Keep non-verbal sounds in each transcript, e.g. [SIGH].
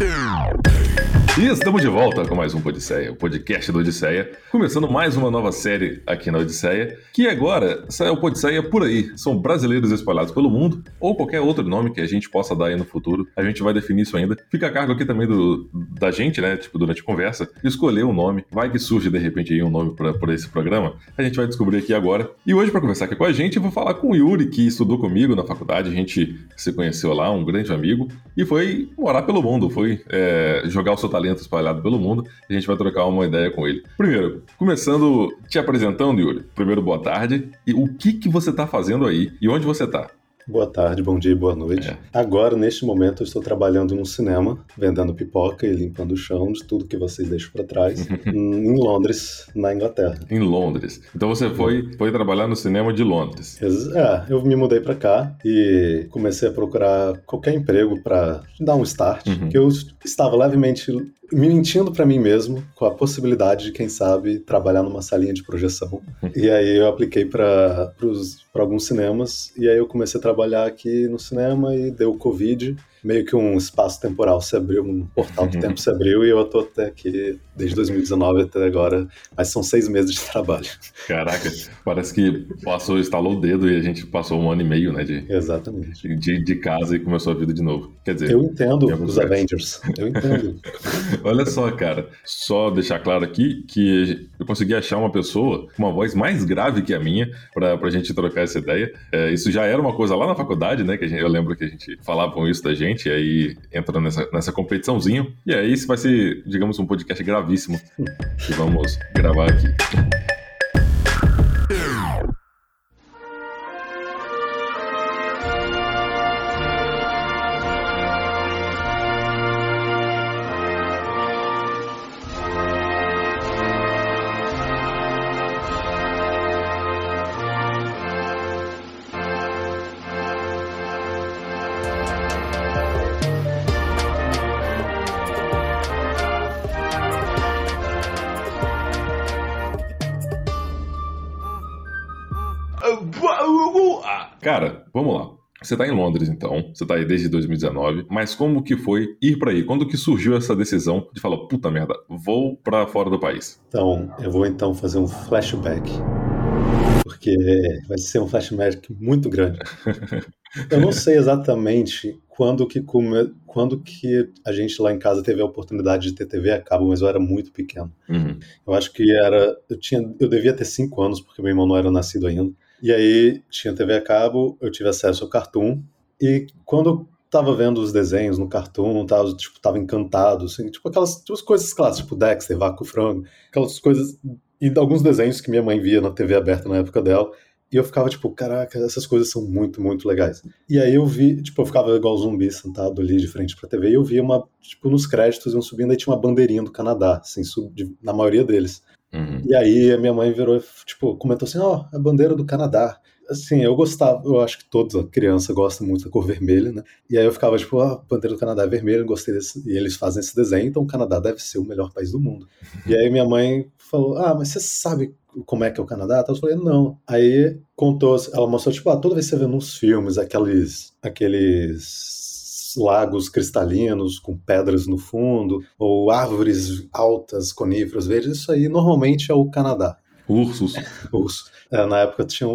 Yeah. E estamos de volta com mais um Podisseia, o podcast do Odisseia, começando mais uma nova série aqui na Odisseia, que agora é o Podisseia por aí. São brasileiros espalhados pelo mundo, ou qualquer outro nome que a gente possa dar aí no futuro. A gente vai definir isso ainda. Fica a cargo aqui também do, da gente, né, tipo, durante a conversa, escolher um nome. Vai que surge de repente aí um nome para esse programa. A gente vai descobrir aqui agora. E hoje, para conversar aqui com a gente, eu vou falar com o Yuri, que estudou comigo na faculdade. A gente se conheceu lá, um grande amigo, e foi morar pelo mundo, foi é, jogar o seu talento talento espalhado pelo mundo. A gente vai trocar uma ideia com ele. Primeiro, começando te apresentando, Yuri. Primeiro, boa tarde. E o que, que você está fazendo aí? E onde você está? Boa tarde, bom dia e boa noite. É. Agora, neste momento, eu estou trabalhando no cinema, vendendo pipoca e limpando o chão de tudo que vocês deixam para trás, [LAUGHS] em Londres, na Inglaterra. Em Londres. Então você foi, foi trabalhar no cinema de Londres. É, eu me mudei para cá e comecei a procurar qualquer emprego para dar um start, uhum. que eu estava levemente me mentindo para mim mesmo com a possibilidade de, quem sabe, trabalhar numa salinha de projeção. e aí eu apliquei para alguns cinemas e aí eu comecei a trabalhar aqui no cinema e deu o Covid meio que um espaço temporal se abriu, um portal do tempo se abriu e eu tô até aqui desde 2019 até agora, mas são seis meses de [LAUGHS] trabalho. Caraca, parece que passou, instalou o dedo e a gente passou um ano e meio, né, de, Exatamente. de, de casa e começou a vida de novo. Quer dizer, eu entendo os Avengers, eu entendo. [LAUGHS] Olha só, cara, só deixar claro aqui que eu consegui achar uma pessoa com uma voz mais grave que a minha pra, pra gente trocar essa ideia. É, isso já era uma coisa lá na faculdade, né, que gente, eu lembro que a gente falava com isso da gente, gente, e aí entra nessa, nessa competiçãozinha. E aí isso vai ser, digamos, um podcast gravíssimo que vamos gravar aqui. Você está em Londres, então. Você está aí desde 2019. Mas como que foi ir para aí? Quando que surgiu essa decisão de falar, puta merda, vou para fora do país? Então, eu vou então fazer um flashback. Porque vai ser um flashback muito grande. [LAUGHS] eu não sei exatamente quando que, come... quando que a gente lá em casa teve a oportunidade de ter TV a cabo, mas eu era muito pequeno. Uhum. Eu acho que era. Eu, tinha... eu devia ter cinco anos, porque meu irmão não era nascido ainda. E aí tinha TV a cabo, eu tive acesso ao Cartoon, e quando eu tava vendo os desenhos no Cartoon, tava, tipo, tava encantado, assim, tipo aquelas tipo, coisas clássicas, tipo Dexter, Vaco Frango, aquelas coisas, e alguns desenhos que minha mãe via na TV aberta na época dela, e eu ficava tipo, caraca, essas coisas são muito, muito legais. E aí eu vi, tipo, eu ficava igual zumbi sentado ali de frente pra TV, e eu via uma, tipo, nos créditos iam subindo, aí tinha uma bandeirinha do Canadá, assim, sub, de, na maioria deles. Uhum. E aí a minha mãe virou, tipo, comentou assim, ó, oh, a bandeira do Canadá. Assim, eu gostava, eu acho que toda criança gosta muito da cor vermelha, né? E aí eu ficava tipo, ah, a bandeira do Canadá é vermelha, gostei desse. E eles fazem esse desenho, então o Canadá deve ser o melhor país do mundo. E aí minha mãe falou, ah, mas você sabe como é que é o Canadá? Eu falei, não. Aí contou, ela mostrou, tipo, ah, toda vez que você vê nos filmes aqueles, aqueles lagos cristalinos com pedras no fundo, ou árvores altas, coníferas verdes, isso aí normalmente é o Canadá. Ursos. [LAUGHS] Ursos. É, na época tinha.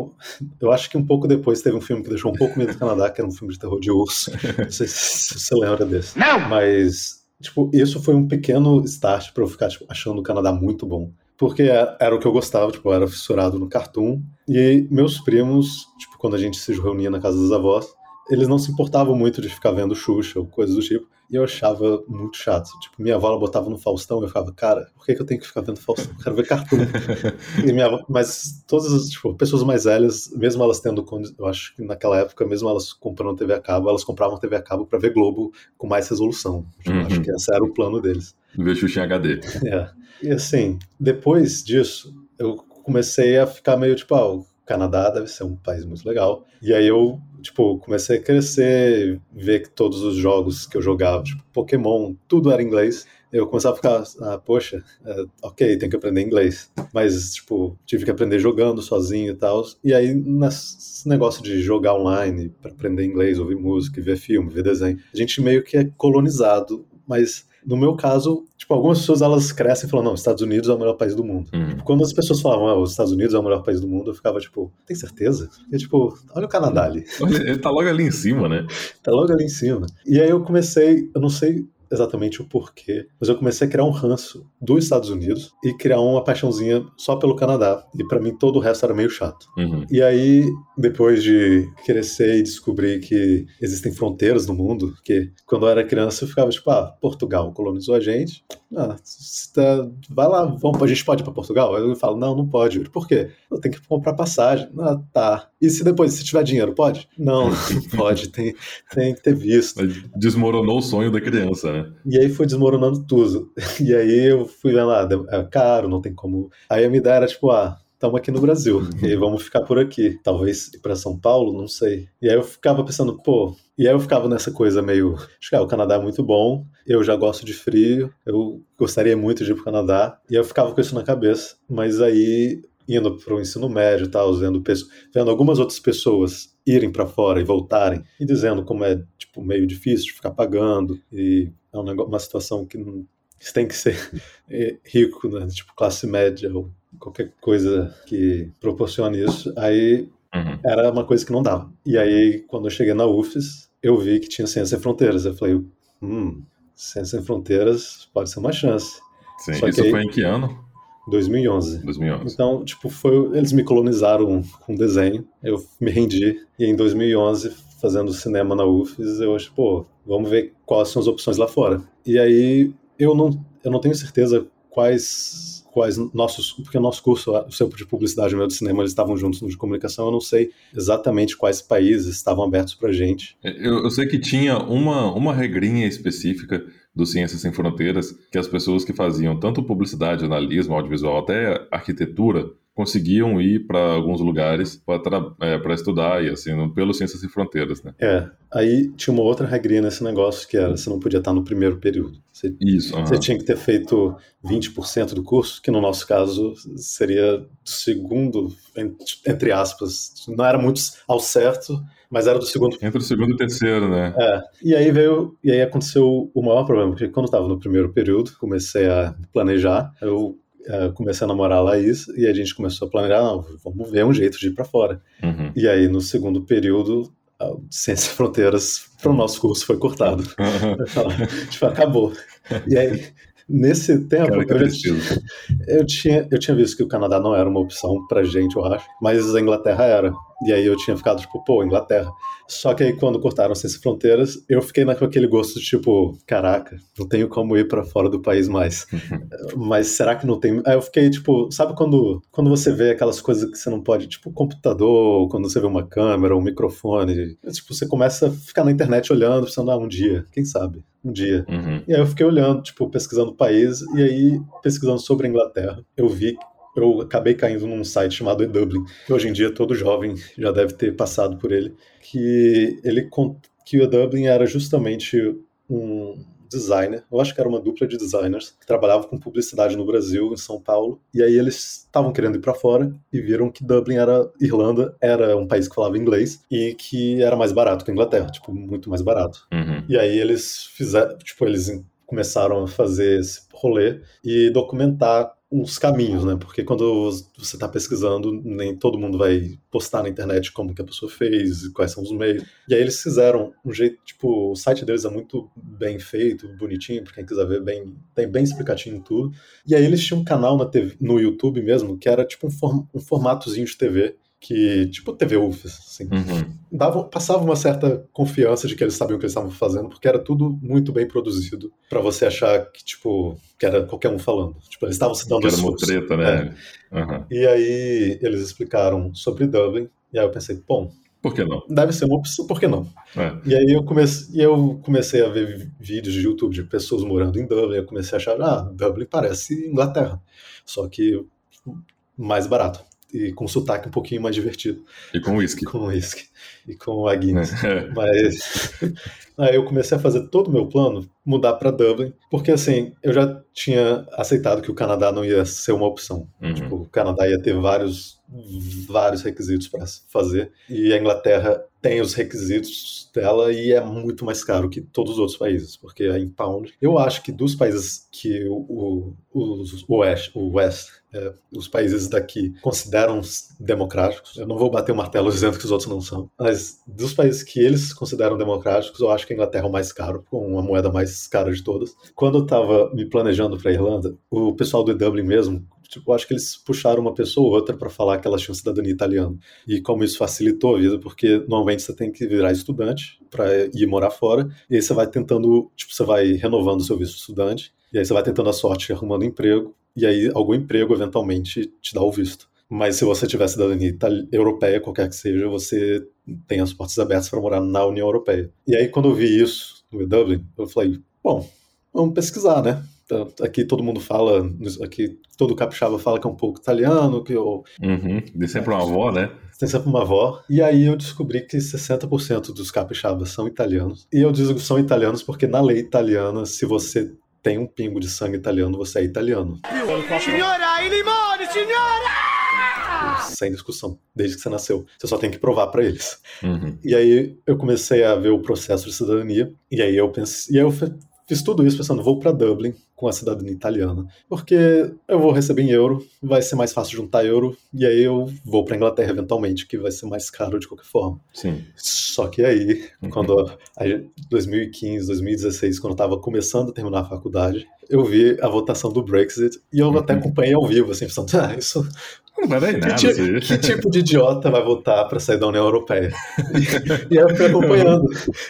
Eu acho que um pouco depois teve um filme que deixou um pouco medo do Canadá, que era um filme de terror de urso. Não sei se você lembra desse. Não! Mas, tipo, isso foi um pequeno start pra eu ficar tipo, achando o Canadá muito bom. Porque é, era o que eu gostava, tipo, eu era fissurado no cartoon. E meus primos, tipo, quando a gente se reunia na casa dos avós, eles não se importavam muito de ficar vendo Xuxa ou coisas do tipo. E eu achava muito chato. Tipo, minha avó ela botava no Faustão e eu ficava, cara, por que, que eu tenho que ficar vendo Faustão? Eu quero ver cartoon. [LAUGHS] e minha avó, mas todas as tipo, pessoas mais velhas, mesmo elas tendo, eu acho que naquela época, mesmo elas comprando TV a cabo, elas compravam TV a cabo para ver Globo com mais resolução. Tipo, uhum. Acho que esse era o plano deles. Ver Xuxa em HD. É. E assim, depois disso, eu comecei a ficar meio tipo, ah, Canadá deve ser um país muito legal. E aí eu tipo, comecei a crescer, ver que todos os jogos que eu jogava, tipo, Pokémon, tudo era inglês. Eu começava a ficar, ah, poxa, é, ok, tem que aprender inglês. Mas, tipo, tive que aprender jogando sozinho e tal. E aí, nesse negócio de jogar online, para aprender inglês, ouvir música, ver filme, ver desenho, a gente meio que é colonizado Mas no meu caso, tipo, algumas pessoas elas crescem e falam, não, Estados Unidos é o melhor país do mundo. Uhum. Tipo, quando as pessoas falavam, ah, os Estados Unidos é o melhor país do mundo, eu ficava tipo, tem certeza? E tipo, olha o Canadá ali. Olha, [LAUGHS] ele tá logo ali em cima, né? Tá logo ali em cima. E aí eu comecei, eu não sei exatamente o porquê, mas eu comecei a criar um ranço dos Estados Unidos e criar uma paixãozinha só pelo Canadá. E para mim todo o resto era meio chato. Uhum. E aí, depois de crescer e descobrir que existem fronteiras no mundo, porque quando eu era criança eu ficava tipo, ah, Portugal colonizou a gente, ah, tá, vai lá, vamos, a gente pode ir para Portugal? Aí eu falo, não, não pode. Por quê? Eu tenho que comprar passagem. Ah, tá. E se depois, se tiver dinheiro, pode? Não, [LAUGHS] não pode, tem, tem que ter visto. Desmoronou o sonho da criança, né? E aí foi desmoronando tudo. [LAUGHS] E aí eu fui vendo lá, é caro, não tem como. Aí a minha ideia era tipo, ah, estamos aqui no Brasil, e aí vamos ficar por aqui. Talvez ir para São Paulo, não sei. E aí eu ficava pensando, pô. E aí eu ficava nessa coisa meio. Acho que ah, o Canadá é muito bom, eu já gosto de frio, eu gostaria muito de ir para o Canadá. E eu ficava com isso na cabeça. Mas aí indo para o ensino médio e tal, vendo, vendo algumas outras pessoas irem para fora e voltarem e dizendo como é tipo meio difícil de ficar pagando e é um negócio, uma situação que não, você tem que ser é, [LAUGHS] rico, né? tipo classe média ou qualquer coisa que proporcione isso. Aí uhum. era uma coisa que não dava. E aí quando eu cheguei na UFES, eu vi que tinha Ciência Sem Fronteiras. Eu falei, hum, Ciência Sem Fronteiras pode ser uma chance. Sim, Só isso aí, foi em que ano? 2011. 2011. Então, tipo, foi, eles me colonizaram com desenho, eu me rendi, e em 2011, fazendo cinema na UFES, eu acho, pô, vamos ver quais são as opções lá fora. E aí, eu não, eu não tenho certeza quais quais nossos, porque o nosso curso, o seu de publicidade e o meu de cinema, eles estavam juntos no de comunicação, eu não sei exatamente quais países estavam abertos pra gente. Eu, eu sei que tinha uma, uma regrinha específica do Ciências Sem Fronteiras, que as pessoas que faziam tanto publicidade, jornalismo, audiovisual, até arquitetura, conseguiam ir para alguns lugares para é, estudar e assim, pelo Ciências Sem Fronteiras, né? É, aí tinha uma outra regrinha nesse negócio que era, você não podia estar no primeiro período. Você, Isso. Você tinha que ter feito 20% do curso, que no nosso caso seria do segundo, entre aspas, não era muito ao certo, mas era do segundo. Entre o segundo e o terceiro, né? É. E aí veio, e aí aconteceu o maior problema, porque quando eu estava no primeiro período, comecei a planejar, eu uh, comecei a namorar a Laís e a gente começou a planejar, não, vamos ver um jeito de ir para fora. Uhum. E aí no segundo período, a Ciências Fronteiras para o nosso curso foi cortado. Uhum. tipo, acabou. E aí Nesse tempo, Cara, eu, tinha, eu, tinha, eu tinha visto que o Canadá não era uma opção pra gente, eu acho, mas a Inglaterra era. E aí eu tinha ficado tipo, pô, Inglaterra. Só que aí quando cortaram essas fronteiras, eu fiquei com aquele gosto de tipo, caraca, não tenho como ir para fora do país mais. Mas será que não tem? Aí eu fiquei tipo, sabe quando, quando você vê aquelas coisas que você não pode, tipo computador, quando você vê uma câmera, um microfone, tipo, você começa a ficar na internet olhando, pensando, ah, um dia, quem sabe? Um dia. Uhum. E aí eu fiquei olhando, tipo, pesquisando o país, e aí, pesquisando sobre a Inglaterra, eu vi eu acabei caindo num site chamado eDublin, que hoje em dia todo jovem já deve ter passado por ele, que ele que o eDublin era justamente um designer, eu acho que era uma dupla de designers que trabalhavam com publicidade no Brasil, em São Paulo, e aí eles estavam querendo ir para fora e viram que Dublin era Irlanda, era um país que falava inglês e que era mais barato que a Inglaterra, tipo muito mais barato. Uhum. E aí eles fizeram, tipo eles começaram a fazer esse rolê e documentar uns caminhos, né? Porque quando você está pesquisando, nem todo mundo vai postar na internet como que a pessoa fez, quais são os meios. E aí eles fizeram um jeito, tipo, o site deles é muito bem feito, bonitinho, para quem quiser ver bem, tem bem explicativo tudo. E aí eles tinham um canal na TV, no YouTube mesmo, que era tipo um, form, um formatozinho de TV que, tipo TV UFES, assim, uhum. dava, passava uma certa confiança de que eles sabiam o que eles estavam fazendo, porque era tudo muito bem produzido para você achar que, tipo, que era qualquer um falando. Tipo, eles estavam se dando que era uma treta, né? É. Uhum. E aí eles explicaram sobre Dublin, e aí eu pensei, bom, por que não? Deve ser uma opção, por que não? É. E aí eu comecei, eu comecei a ver vídeos de YouTube de pessoas morando em Dublin, eu comecei a achar, ah, Dublin parece Inglaterra, só que mais barato e com sotaque um pouquinho mais divertido. E com whisky. com whisky. E com a Guinness. É. Mas, [LAUGHS] Aí eu comecei a fazer todo o meu plano mudar para Dublin, porque assim, eu já tinha aceitado que o Canadá não ia ser uma opção. Uhum. Tipo, o Canadá ia ter vários vários requisitos para fazer e a Inglaterra tem os requisitos dela e é muito mais caro que todos os outros países, porque é em pound. Eu acho que dos países que o, o, o West, o West é, os países daqui consideram democráticos, eu não vou bater o martelo dizendo que os outros não são, mas dos países que eles consideram democráticos, eu acho que a Inglaterra é o mais caro, com uma moeda mais cara de todas. Quando eu estava me planejando para Irlanda, o pessoal do Dublin mesmo tipo, acho que eles puxaram uma pessoa ou outra para falar que elas tinham cidadania italiana. E como isso facilitou a vida, porque normalmente você tem que virar estudante para ir morar fora, e aí você vai tentando, tipo, você vai renovando o seu visto estudante, e aí você vai tentando a sorte arrumando emprego, e aí algum emprego eventualmente te dá o visto. Mas se você tiver cidadania europeia, qualquer que seja, você tem as portas abertas para morar na União Europeia. E aí, quando eu vi isso no Dublin, eu falei, bom, vamos pesquisar, né? Aqui todo mundo fala, aqui todo capixaba fala que é um pouco italiano, que eu... Uhum, de sempre uma avó, né? Tem sempre uma avó. E aí eu descobri que 60% dos capixabas são italianos. E eu digo que são italianos porque na lei italiana, se você tem um pingo de sangue italiano, você é italiano. Senhora, e limone, senhora! Sem discussão, desde que você nasceu. Você só tem que provar para eles. Uhum. E aí eu comecei a ver o processo de cidadania, e aí eu pensei, e aí eu Fiz tudo isso pensando, vou para Dublin com a cidadania italiana, porque eu vou receber em euro, vai ser mais fácil juntar euro, e aí eu vou para Inglaterra eventualmente, que vai ser mais caro de qualquer forma. Sim. Só que aí, uhum. quando 2015, 2016, quando eu estava começando a terminar a faculdade, eu vi a votação do Brexit e eu uhum. até acompanhei ao vivo, assim, pensando, [LAUGHS] ah, isso não vai dar nada. Que, tipo, que tipo de idiota vai votar para sair da União Europeia? E, [LAUGHS] e, aí eu fui acompanhando.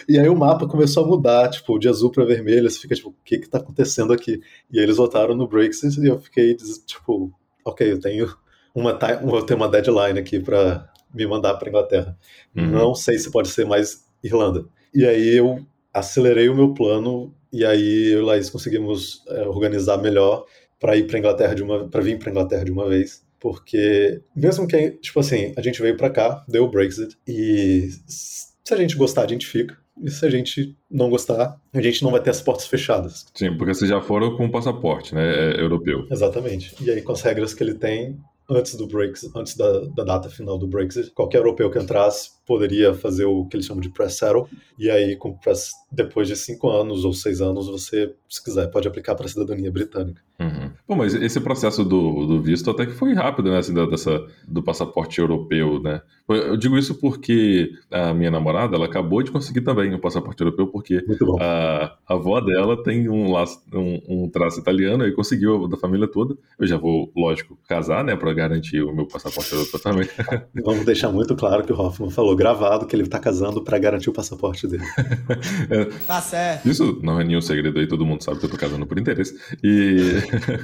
E aí o mapa começou a mudar, tipo, de azul para vermelho. Você fica tipo, o que que tá acontecendo aqui? E aí eles votaram no Brexit e eu fiquei, tipo, ok, eu tenho uma, eu tenho uma deadline aqui para me mandar para Inglaterra. Uhum. Não sei se pode ser mais Irlanda. E aí eu acelerei o meu plano e aí eu e Laís conseguimos é, organizar melhor para ir para Inglaterra de uma para vir para Inglaterra de uma vez porque, mesmo que, tipo assim, a gente veio para cá, deu o Brexit, e se a gente gostar, a gente fica. E se a gente não gostar, a gente não vai ter as portas fechadas. Sim, porque vocês já foram com o passaporte, né, é, europeu. Exatamente. E aí, com as regras que ele tem, antes do Brexit, antes da, da, data final do Brexit, qualquer europeu que entrasse poderia fazer o que eles chamam de press settle, e aí com press, depois de cinco anos ou seis anos, você, se quiser, pode aplicar para a cidadania britânica. Uhum. Bom, mas esse processo do, do, visto até que foi rápido, né, assim, dessa, do passaporte europeu, né? Eu digo isso porque a minha namorada, ela acabou de conseguir também o um passaporte europeu, porque a, a, avó dela tem um, laço, um, um traço italiano e conseguiu da família toda. Eu já vou, lógico, casar, né, para garantir o meu passaporte europeu também. [LAUGHS] Vamos deixar muito claro que o Hoffman falou gravado que ele tá casando para garantir o passaporte dele. [LAUGHS] é, tá certo. Isso não é nenhum segredo aí, todo mundo sabe que eu tô casando por interesse. E.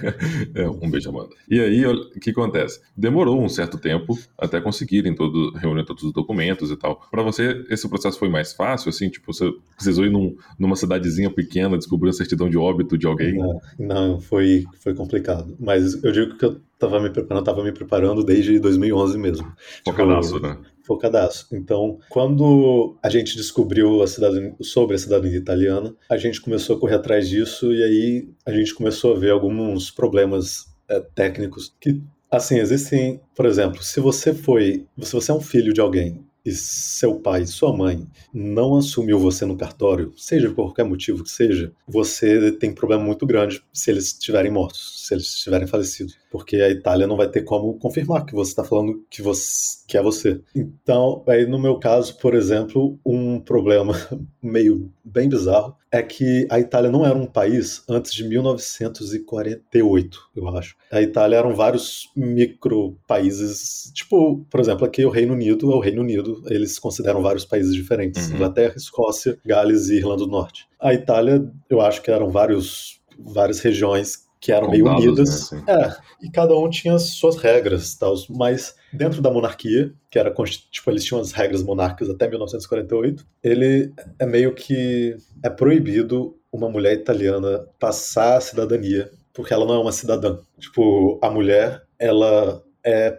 [LAUGHS] é, um beijo, Amanda. E aí, o que acontece? Demorou um certo tempo até conseguirem todo, reunir todos os documentos e tal. Para você, esse processo foi mais fácil, assim? Tipo, você precisou ir num, numa cidadezinha pequena, descobrir a certidão de óbito de alguém? Não, não foi, foi complicado. Mas eu digo que eu tava me preparando, tava me preparando desde 2011 mesmo. Focadaço, tipo, né? Focadaço. Então, quando a gente descobriu a cidadania, sobre a cidadania italiana, a gente começou a correr atrás disso e aí a gente começou a ver alguns problemas é, técnicos que Assim, existem, por exemplo, se você foi, se você é um filho de alguém e seu pai sua mãe não assumiu você no cartório, seja por qualquer motivo que seja, você tem um problema muito grande se eles estiverem mortos, se eles estiverem falecidos, porque a Itália não vai ter como confirmar que você está falando que, você, que é você. Então, aí no meu caso, por exemplo, um problema [LAUGHS] meio bem bizarro é que a Itália não era um país antes de 1948, eu acho. A Itália eram vários micro países, tipo, por exemplo, aqui o Reino Unido é o Reino Unido, eles consideram vários países diferentes: uhum. Inglaterra, Escócia, Gales e Irlanda do Norte. A Itália, eu acho que eram vários várias regiões que eram meio unidas. Né. É, e cada um tinha suas regras, tal, mas dentro da monarquia, que era tipo eles tinham as regras monárquicas até 1948, ele é meio que é proibido uma mulher italiana passar a cidadania, porque ela não é uma cidadã. Tipo, a mulher, ela é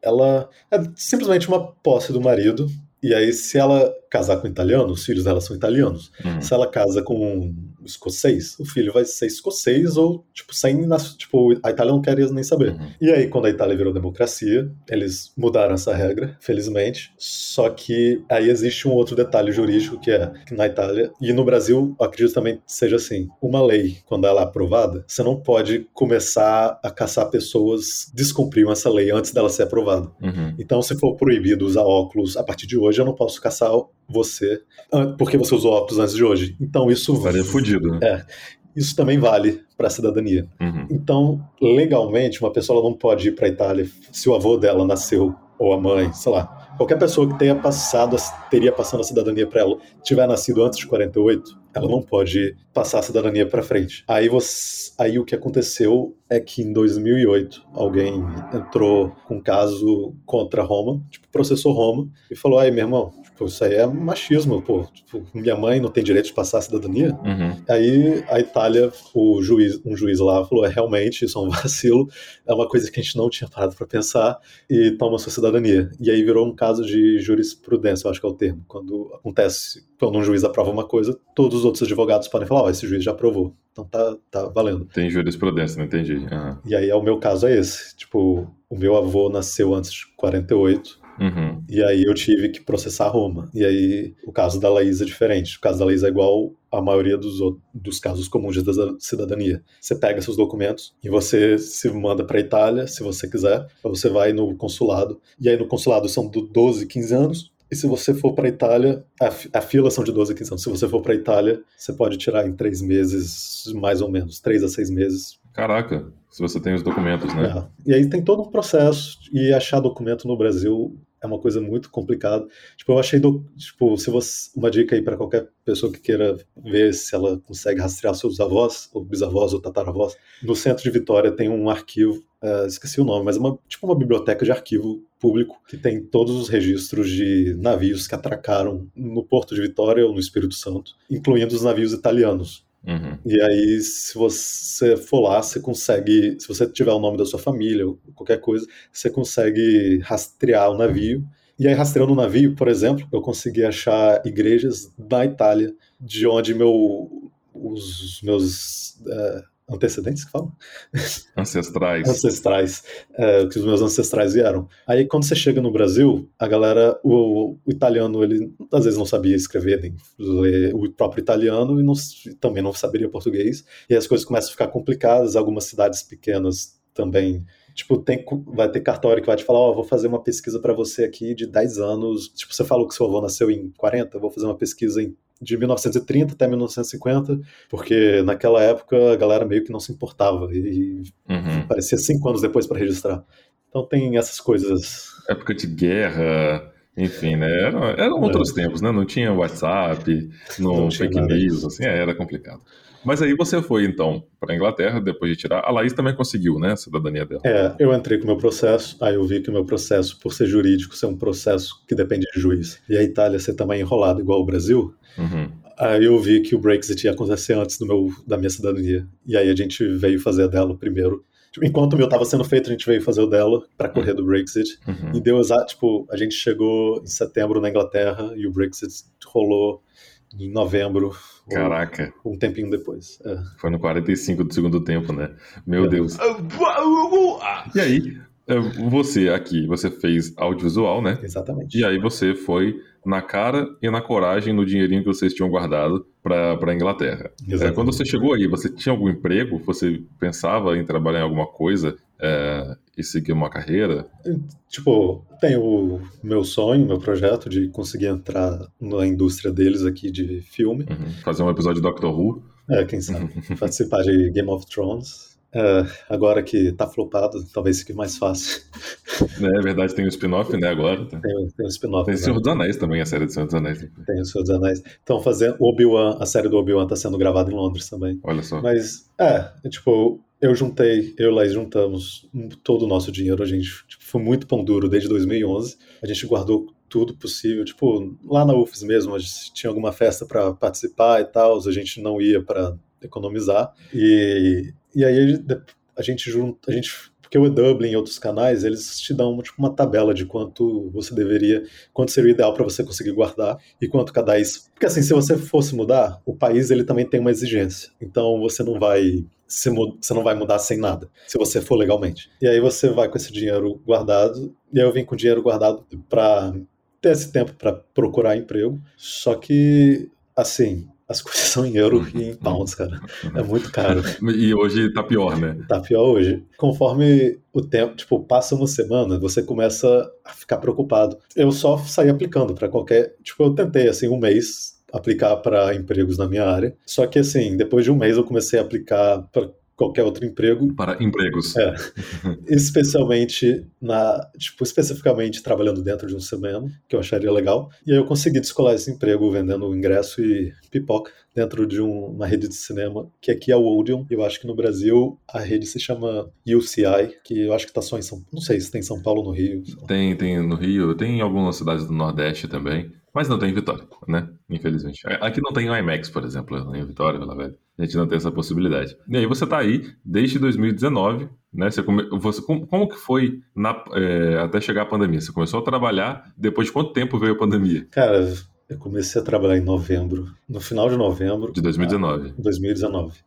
ela é simplesmente uma posse do marido E aí, se ela casar com um italiano, os filhos dela são italianos. Uhum. Se ela casa com um escocês, o filho vai ser escocês ou, tipo, sem. Tipo, a Itália não quer nem saber. Uhum. E aí, quando a Itália virou democracia, eles mudaram essa regra, felizmente. Só que aí existe um outro detalhe jurídico que é que na Itália e no Brasil, eu acredito também que seja assim: uma lei, quando ela é aprovada, você não pode começar a caçar pessoas descumpriram essa lei antes dela ser aprovada. Uhum. Então, se for proibido usar óculos a partir de hoje, eu não posso caçar você porque você usou óculos antes de hoje. Então, isso Estaria fudido, né? isso também vale para a cidadania. Uhum. Então, legalmente, uma pessoa não pode ir para a Itália se o avô dela nasceu ou a mãe, sei lá. Qualquer pessoa que tenha passado, teria passado a cidadania para ela, tiver nascido antes de 48, ela não pode passar a cidadania para frente. Aí, você, aí o que aconteceu é que em 2008 alguém entrou com um caso contra Roma, tipo, processou Roma e falou: "Aí, meu irmão, tipo, isso aí é machismo, pô. Tipo, minha mãe não tem direito de passar a cidadania?" Uhum. Aí a Itália, o juiz, um juiz lá falou: é realmente isso é um [LAUGHS] vacilo, é uma coisa que a gente não tinha parado para pensar e toma sua cidadania. E aí virou um caso de jurisprudência, eu acho que é o termo. Quando acontece, quando um juiz aprova uma coisa, todos os outros advogados podem falar: ó, esse juiz já aprovou, então tá, tá valendo. Tem jurisprudência, não entendi. Uhum. E aí o meu caso é esse: tipo, o meu avô nasceu antes de 48. Uhum. E aí eu tive que processar Roma. E aí o caso da Laís é diferente. O caso da Laís é igual à maioria dos, outros- dos casos comuns de da- cidadania. Você pega seus documentos e você se manda para a Itália, se você quiser. Você vai no consulado. E aí no consulado são do 12, 15 anos. E se você for para a Itália, a, a fila são de 12 a 15 anos. Se você for para a Itália, você pode tirar em três meses, mais ou menos, três a seis meses, Caraca, se você tem os documentos, né? é. E aí tem todo um processo e achar documento no Brasil é uma coisa muito complicada. Tipo, eu achei do, tipo, se você uma dica aí para qualquer pessoa que queira ver se ela consegue rastrear seus avós, ou bisavós ou tataravós, no centro de Vitória tem um arquivo, eh, esqueci o nome, mas é uma tipo uma biblioteca de arquivo público que tem todos os registros de navios que atracaram no Porto de Vitória ou no Espírito Santo, incluindo os navios italianos. Uhum. E aí, se você for lá, você consegue, se você tiver o nome da sua família ou qualquer coisa, você consegue rastrear o navio. E aí, rastreando o navio, por exemplo, eu consegui achar igrejas da Itália, de onde meu, os meus é, antecedentes, que falam? Ancestrais. ancestrais, é, que os meus ancestrais vieram. Aí quando você chega no Brasil, a galera, o, o italiano, ele às vezes não sabia escrever nem ler o próprio italiano e não- também não saberia português. E as coisas começam a ficar complicadas. Algumas cidades pequenas também. Tipo, tem, vai ter cartório que vai te falar, ó, vou fazer uma pesquisa para você aqui de 10 anos. Tipo, você falou que seu avô nasceu em 40, eu vou fazer uma pesquisa em de 1930 até 1950, porque naquela época a galera meio que não se importava e Uhum. parecia cinco anos depois para registrar. Então tem essas coisas. Época de guerra, enfim, né? Eram, eram outros tempos, né? Não tinha WhatsApp, não, Não tinha fake news, assim, é, era complicado. Mas aí você foi, então, para Inglaterra, depois de tirar. A Laís também conseguiu, né? A cidadania dela. É, eu entrei com o meu processo, aí eu vi que o meu processo, por ser jurídico, ser um processo que depende de juiz, e a Itália ser também enrolado igual o Brasil, Uhum. aí eu vi que o Brexit ia acontecer antes do meu, da minha cidadania. E aí a gente veio fazer a dela primeiro. Tipo, Enquanto o meu estava sendo feito, a gente veio fazer o dela para correr do Brexit. Uhum. E deu exato, tipo, a gente chegou em setembro na Inglaterra e o Brexit rolou em novembro, Caraca, um tempinho depois. É. foi no 45 do segundo tempo, né? Meu É. Deus. E aí, é, você aqui, você fez audiovisual, né? Exatamente. E aí você foi na cara e na coragem no dinheirinho que vocês tinham guardado para a Inglaterra. É, quando você chegou aí, você tinha algum emprego? Você pensava em trabalhar em alguma coisa é, e seguir uma carreira? Tipo, tenho o meu sonho, meu projeto de conseguir entrar na indústria deles aqui de filme. Uhum. Fazer um episódio de Doctor Who? É, quem sabe. [LAUGHS] Participar de Game of Thrones. É, agora que tá flopado, talvez fique mais fácil. [LAUGHS] É verdade, tem o spin-off, né, agora. Tem, Tem, tem um spin-off. tem né? Senhor dos Anéis também, a série de Senhor dos Anéis. Tem o Senhor dos Anéis. Estão fazendo. Obi-Wan, a série do Obi-Wan tá sendo gravada em Londres também. Olha só. Mas, é, é, tipo, eu juntei, eu e o Laís juntamos todo o nosso dinheiro. A gente tipo, foi muito pão duro desde 2011. A gente guardou tudo possível. Tipo, lá na UFES mesmo, a gente tinha alguma festa para participar e tal, a gente não ia para economizar. E, e aí a gente junta, a gente Porque o Dublin e outros canais, eles te dão tipo, uma tabela de quanto você deveria, quanto seria o ideal para você conseguir guardar e quanto cada isso. Porque assim, se você fosse mudar, o país ele também tem uma exigência. Então você não vai você não vai mudar sem nada, se você for legalmente. E aí você vai com esse dinheiro guardado, e aí eu vim com dinheiro guardado para ter esse tempo para procurar emprego. Só que, assim, as coisas são em euro e em pounds, cara. É muito caro. E hoje tá pior, né? Tá pior hoje. Conforme o tempo, tipo, passa uma semana, você começa a ficar preocupado. Eu só saí aplicando para qualquer. Tipo, eu tentei, assim, um mês aplicar para empregos na minha área. Só que, assim, depois de um mês eu comecei a aplicar para qualquer outro emprego. Para empregos. É. [LAUGHS] Especialmente na, tipo, especificamente trabalhando dentro de um cinema, que eu acharia legal. E aí eu consegui descolar esse emprego vendendo ingresso e pipoca dentro de um, uma rede de cinema, que aqui é o Odeon. Eu acho que no Brasil a rede se chama UCI, que eu acho que tá só em São Não sei se tem em São Paulo no Rio. Tem, tem no Rio, tem em algumas cidades do Nordeste também. Mas não tem em Vitória, né? Infelizmente. Aqui não tem o IMAX, por exemplo, em Vitória, Vila Velha. A gente não tem essa possibilidade. E aí você tá aí desde 2019, né? Você, come... você como, como, que foi na... é... até chegar a pandemia? Você começou a trabalhar, depois de quanto tempo veio a pandemia? Cara, eu comecei a trabalhar em novembro, no final de novembro. De 2019. 2019.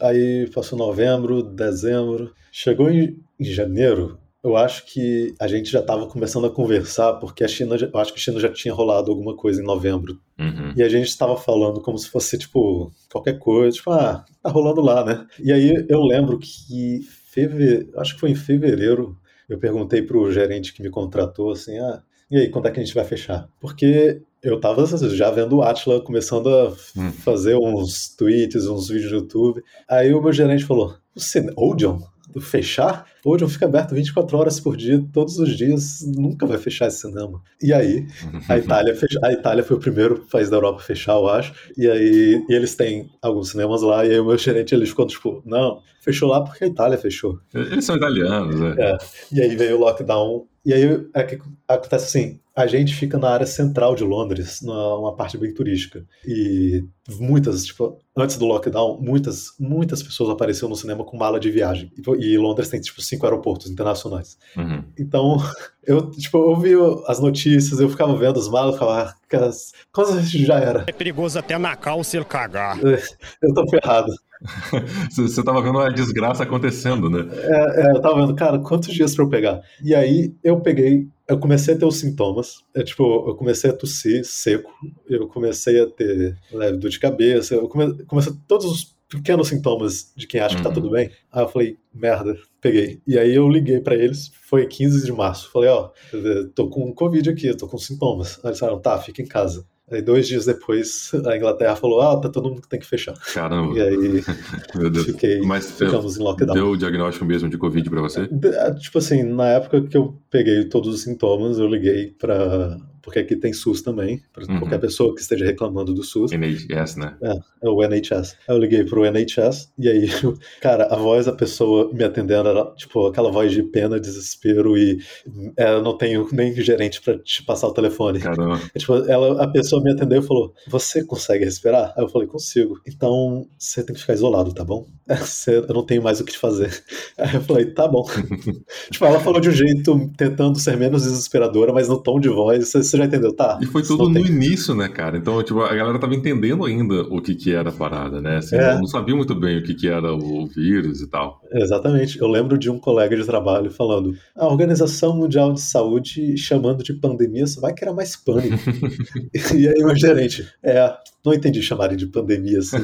Aí passou novembro, dezembro. Chegou em, em janeiro, eu acho que a gente já estava começando a conversar, porque a China, eu acho que a China já tinha rolado alguma coisa em novembro. Uhum. E a gente estava falando como se fosse, tipo, qualquer coisa, tipo, ah, tá rolando lá, né? E aí eu lembro que, feve... acho que foi em fevereiro, eu perguntei pro gerente que me contratou, assim, ah, e aí, quando é que a gente vai fechar? Porque eu tava já vendo o Atila começando a hum. fazer uns tweets, uns vídeos no YouTube. Aí o meu gerente falou: Você, Odeon? Fechar, hoje fica aberto 24 horas por dia, todos os dias, nunca vai fechar esse cinema. E aí, a Itália, fech... a Itália foi o primeiro país da Europa a fechar, eu acho, e aí e eles têm alguns cinemas lá, e aí o meu gerente, ele ficou tipo, não, fechou lá porque a Itália fechou. Eles são italianos, né? É. E aí veio o lockdown, e aí é que acontece assim, a gente fica na área central de Londres, numa parte bem turística. E muitas, tipo, antes do lockdown, muitas, muitas pessoas apareceram no cinema com mala de viagem. E, Londres tem, tipo, cinco aeroportos internacionais. Uhum. Então, [LAUGHS] eu, tipo, eu vi as notícias, eu ficava vendo as malas, ficava, ah, já era. É perigoso até na calça ele cagar. [LAUGHS] Eu tô ferrado. [LAUGHS] Você tava vendo a desgraça acontecendo, né? É, é, eu tava vendo, cara, quantos dias pra eu pegar? E aí eu peguei, eu comecei a ter os sintomas. É, tipo, eu comecei a tossir seco, eu comecei a ter leve dor de cabeça, eu come, comecei todos os pequenos sintomas de quem acha que tá uhum. tudo bem. Aí eu falei, merda, peguei. E aí eu liguei para eles, foi 15 de março. Falei, ó, tô com Covid aqui, tô com sintomas. Aí eles falaram, tá, fica em casa. Aí dois dias depois [LAUGHS] a Inglaterra falou: ah, tá todo mundo que tem que fechar. Caramba. E aí [LAUGHS] Meu Deus. Fiquei, Mas ficamos em lockdown. Deu o diagnóstico mesmo de Covid para você? Tipo assim, na época que eu peguei todos os sintomas, eu liguei para porque aqui tem SUS também, para uhum. qualquer pessoa que esteja reclamando do SUS. NHS, né? É, é o NHS. Eu liguei pro NHS e aí, [LAUGHS] cara, a voz da pessoa me atendendo era tipo aquela voz de pena, desespero e é, não tenho nem gerente para te passar o telefone. Caramba. [LAUGHS] É, tipo, ela, a pessoa me atendeu e falou: Você consegue respirar? Aí eu falei: Consigo. Então você tem que ficar isolado, tá bom? [LAUGHS] eu não tenho mais o que te fazer. Aí eu falei: Tá bom. tipo, ela falou de um jeito tentando ser menos desesperadora, mas no tom de voz, você você já entendeu, tá? E foi tudo no tem. início, né, cara? Então, tipo, a galera tava entendendo ainda o que que era a parada, né? Assim, é. não, sabia muito bem o que que era o vírus e tal. Exatamente. Eu lembro de um colega de trabalho falando, a Organização Mundial de Saúde chamando de pandemia, você vai criar mais pânico. [LAUGHS] [LAUGHS] e aí meu gerente, é, não entendi chamarem de pandemia assim.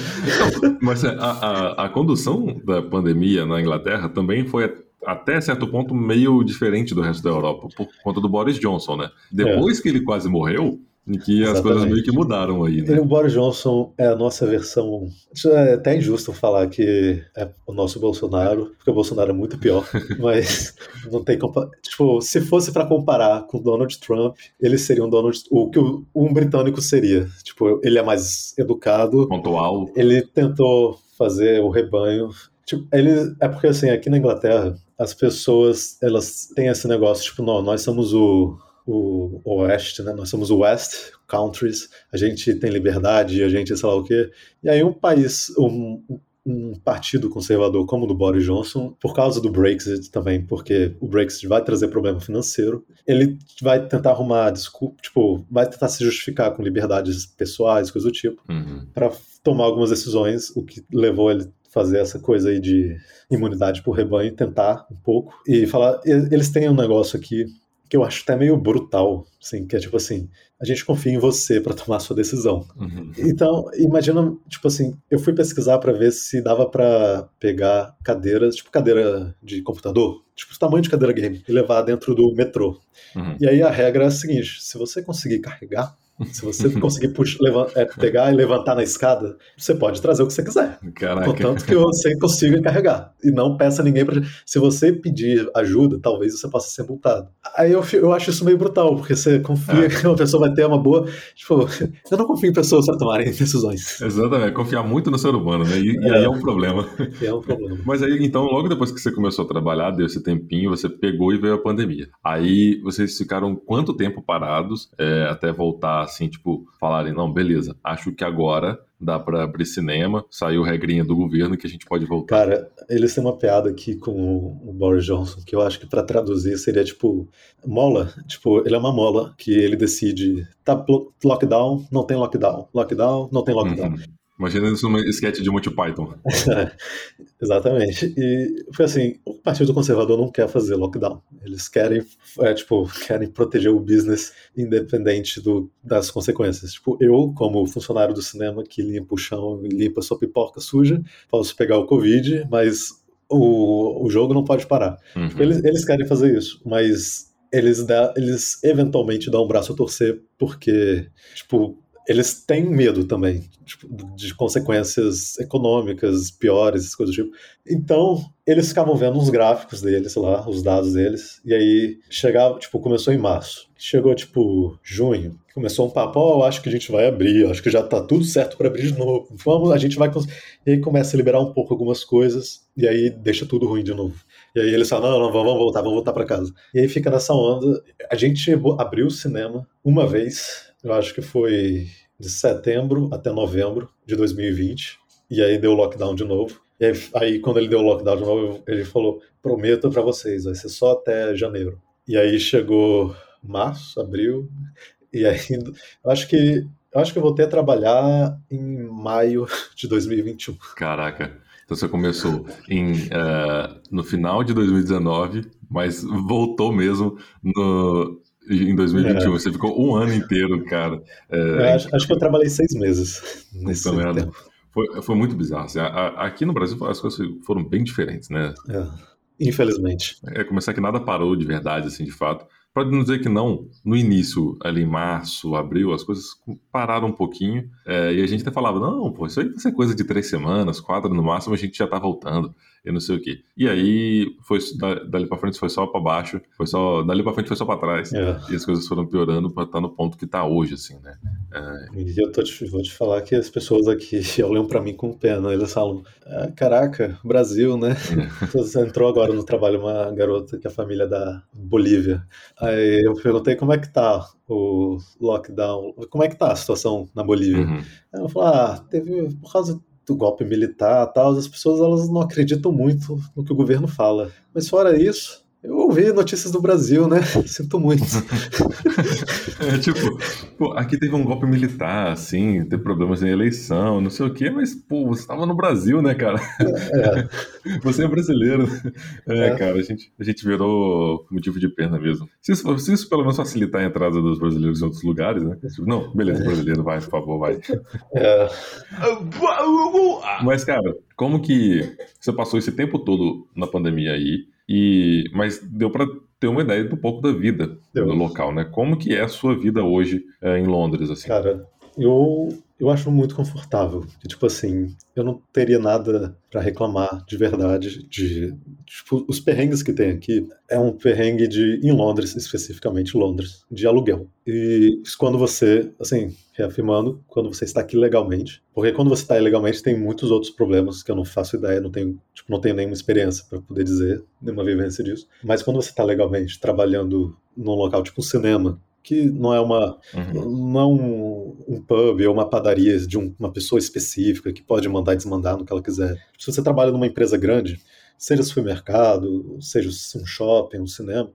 [LAUGHS] Mas a, a, a condução da pandemia na Inglaterra também foi até certo ponto meio diferente do resto da Europa, por conta do Boris Johnson, né? Depois é. que ele quase morreu, em que Exatamente. as coisas meio que mudaram aí. Né? o Boris Johnson é a nossa versão. Isso é até injusto falar que é o nosso Bolsonaro, porque o Bolsonaro é muito pior, [LAUGHS] mas não tem compa... Tipo, se fosse para comparar com Donald Trump, ele seria um Donald. O que um britânico seria. Tipo, ele é mais educado. Pontual. Ele tentou fazer o rebanho. Tipo, ele. É porque assim, aqui na Inglaterra, as pessoas elas têm esse negócio, tipo, não, nós somos o, o, o Oeste, né? Nós somos o West Countries, a gente tem liberdade, a gente sei lá o quê. E aí um país, um, um partido conservador como o do Boris Johnson, por causa do Brexit também, porque o Brexit vai trazer problema financeiro, ele vai tentar arrumar desculpa, tipo, vai tentar se justificar com liberdades pessoais, coisas do tipo, Uhum. para tomar algumas decisões, o que levou ele fazer essa coisa aí de imunidade por rebanho, tentar um pouco e falar, eles têm um negócio aqui que eu acho até meio brutal, assim, que é tipo assim, a gente confia em você para tomar a sua decisão. Uhum. Então, imagina, tipo assim, eu fui pesquisar para ver se dava para pegar cadeiras, tipo cadeira de computador, tipo o tamanho de cadeira game, e levar dentro do metrô. Uhum. E aí a regra é a seguinte: se você conseguir carregar, se você conseguir puxar, é, pegar e levantar na escada, você pode trazer o que você quiser. Caraca. Contanto que você consiga carregar. E não peça ninguém pra. Se você pedir ajuda, talvez você possa ser multado. Aí eu, eu acho isso meio brutal, porque você confia É. [LAUGHS] que uma pessoa vai ter uma boa. Tipo, [LAUGHS] eu não confio em pessoas para tomarem decisões. Exatamente, confiar muito no ser humano, né? E, e aí é um problema. É um problema. Mas aí, então, logo depois que você começou a trabalhar, deu esse tempinho, você pegou e veio a pandemia. Aí vocês ficaram quanto tempo parados é, até voltar, assim, tipo, falarem, não, beleza, acho que agora dá pra abrir cinema, saiu regrinha do governo que a gente pode voltar. Cara, eles têm uma piada aqui com o Boris Johnson que eu acho que para traduzir seria tipo mola. Tipo, ele é uma mola que ele decide. Tá lockdown, não tem lockdown. Lockdown, não tem lockdown. Uhum. Imagina isso numa sketch de Monty Python. [LAUGHS] Exatamente. E foi assim, o Partido Conservador não quer fazer lockdown. Eles querem, é, tipo, querem proteger o business independente do, das consequências. Tipo, eu, como funcionário do cinema que limpa o chão e limpa sua pipoca suja, posso pegar o Covid, mas o, o jogo não pode parar. Uhum. Tipo, eles, eles querem fazer isso, mas eles, dá, eles eventualmente dão um braço a torcer porque, tipo, eles têm medo também tipo, de consequências econômicas piores, essas coisas do tipo. Então, eles ficavam vendo uns gráficos deles lá, os dados deles, e aí chegava, tipo, começou em março. Chegou, tipo, junho, começou um papo, oh, acho que a gente vai abrir, acho que já tá tudo certo para abrir de novo. Vamos, a gente vai. E aí começa a liberar um pouco algumas coisas, e aí deixa tudo ruim de novo. E aí eles falam, não, não, vamos voltar, vamos voltar para casa. E aí fica nessa onda. A gente abriu o cinema uma vez, eu acho que foi de setembro até novembro de 2020, e aí deu lockdown de novo. E aí, aí quando ele deu lockdown de novo, ele falou, prometo para vocês, vai ser só até janeiro. E aí chegou março, abril, e aí eu acho que eu acho que eu voltei a trabalhar em maio de 2021. Caraca. Então você começou em, uh, no final de 2019, mas voltou mesmo no, em 2021. É. Você ficou um ano inteiro, cara. É, acho, acho, que eu trabalhei seis meses nesse tempo. Foi, foi muito bizarro. Assim, a, a, aqui no Brasil as coisas foram bem diferentes, né? É, infelizmente. É começar que nada parou de verdade, assim, de fato. Pode não dizer que não, no início, ali em março, abril, as coisas pararam um pouquinho. É, e a gente até falava, não, pô, isso aí vai ser coisa de três semanas, quatro no máximo, a gente já tá voltando. E não sei o quê. E aí, foi, dali pra frente foi só pra baixo, foi só. Dali pra frente foi só pra trás. É. E as coisas foram piorando pra estar no ponto que tá hoje, assim, né? É... E eu te, vou te falar que as pessoas aqui [LAUGHS] olham pra mim com pena. Eles falam, ah, caraca, Brasil, né? É. [LAUGHS] Entrou agora no trabalho uma garota que é a família da Bolívia. Aí eu perguntei como é que tá o lockdown, como é que tá a situação na Bolívia. Uhum. Ela falou, ah, teve, por causa do golpe militar tal, as pessoas elas não acreditam muito no que o governo fala. Mas fora isso, eu ouvi notícias do Brasil, né? [LAUGHS] Sinto muito. [LAUGHS] é, tipo, pô, aqui teve um golpe militar, assim, teve problemas em eleição, não sei o quê, mas, pô, você estava no Brasil, né, cara? É. [LAUGHS] Você é brasileiro. É, é, cara, a gente, a gente virou motivo de pena mesmo. Se isso, se isso pelo menos facilitar a entrada dos brasileiros em outros lugares, né? Tipo, não, beleza, brasileiro, vai, por favor, vai. É. Mas, cara, como que você passou esse tempo todo na pandemia aí? E, mas deu para ter uma ideia do pouco da vida deu. no local, né? Como que é a sua vida hoje é, em Londres, assim? Cara, eu, eu acho muito confortável. Tipo assim, eu não teria nada para reclamar de verdade de tipo, os perrengues que tem aqui. É um perrengue de em Londres especificamente Londres de aluguel. E quando você assim reafirmando quando você está aqui legalmente. Porque quando você está ilegalmente tem muitos outros problemas que eu não faço ideia não tenho tipo não tenho nenhuma experiência para poder dizer nenhuma vivência disso. Mas quando você está legalmente trabalhando num local tipo um cinema que não é uma uhum. não é um, um, pub ou uma padaria de um, uma pessoa específica que pode mandar e desmandar no que ela quiser. Se você trabalha numa empresa grande, seja supermercado, seja um shopping, um cinema,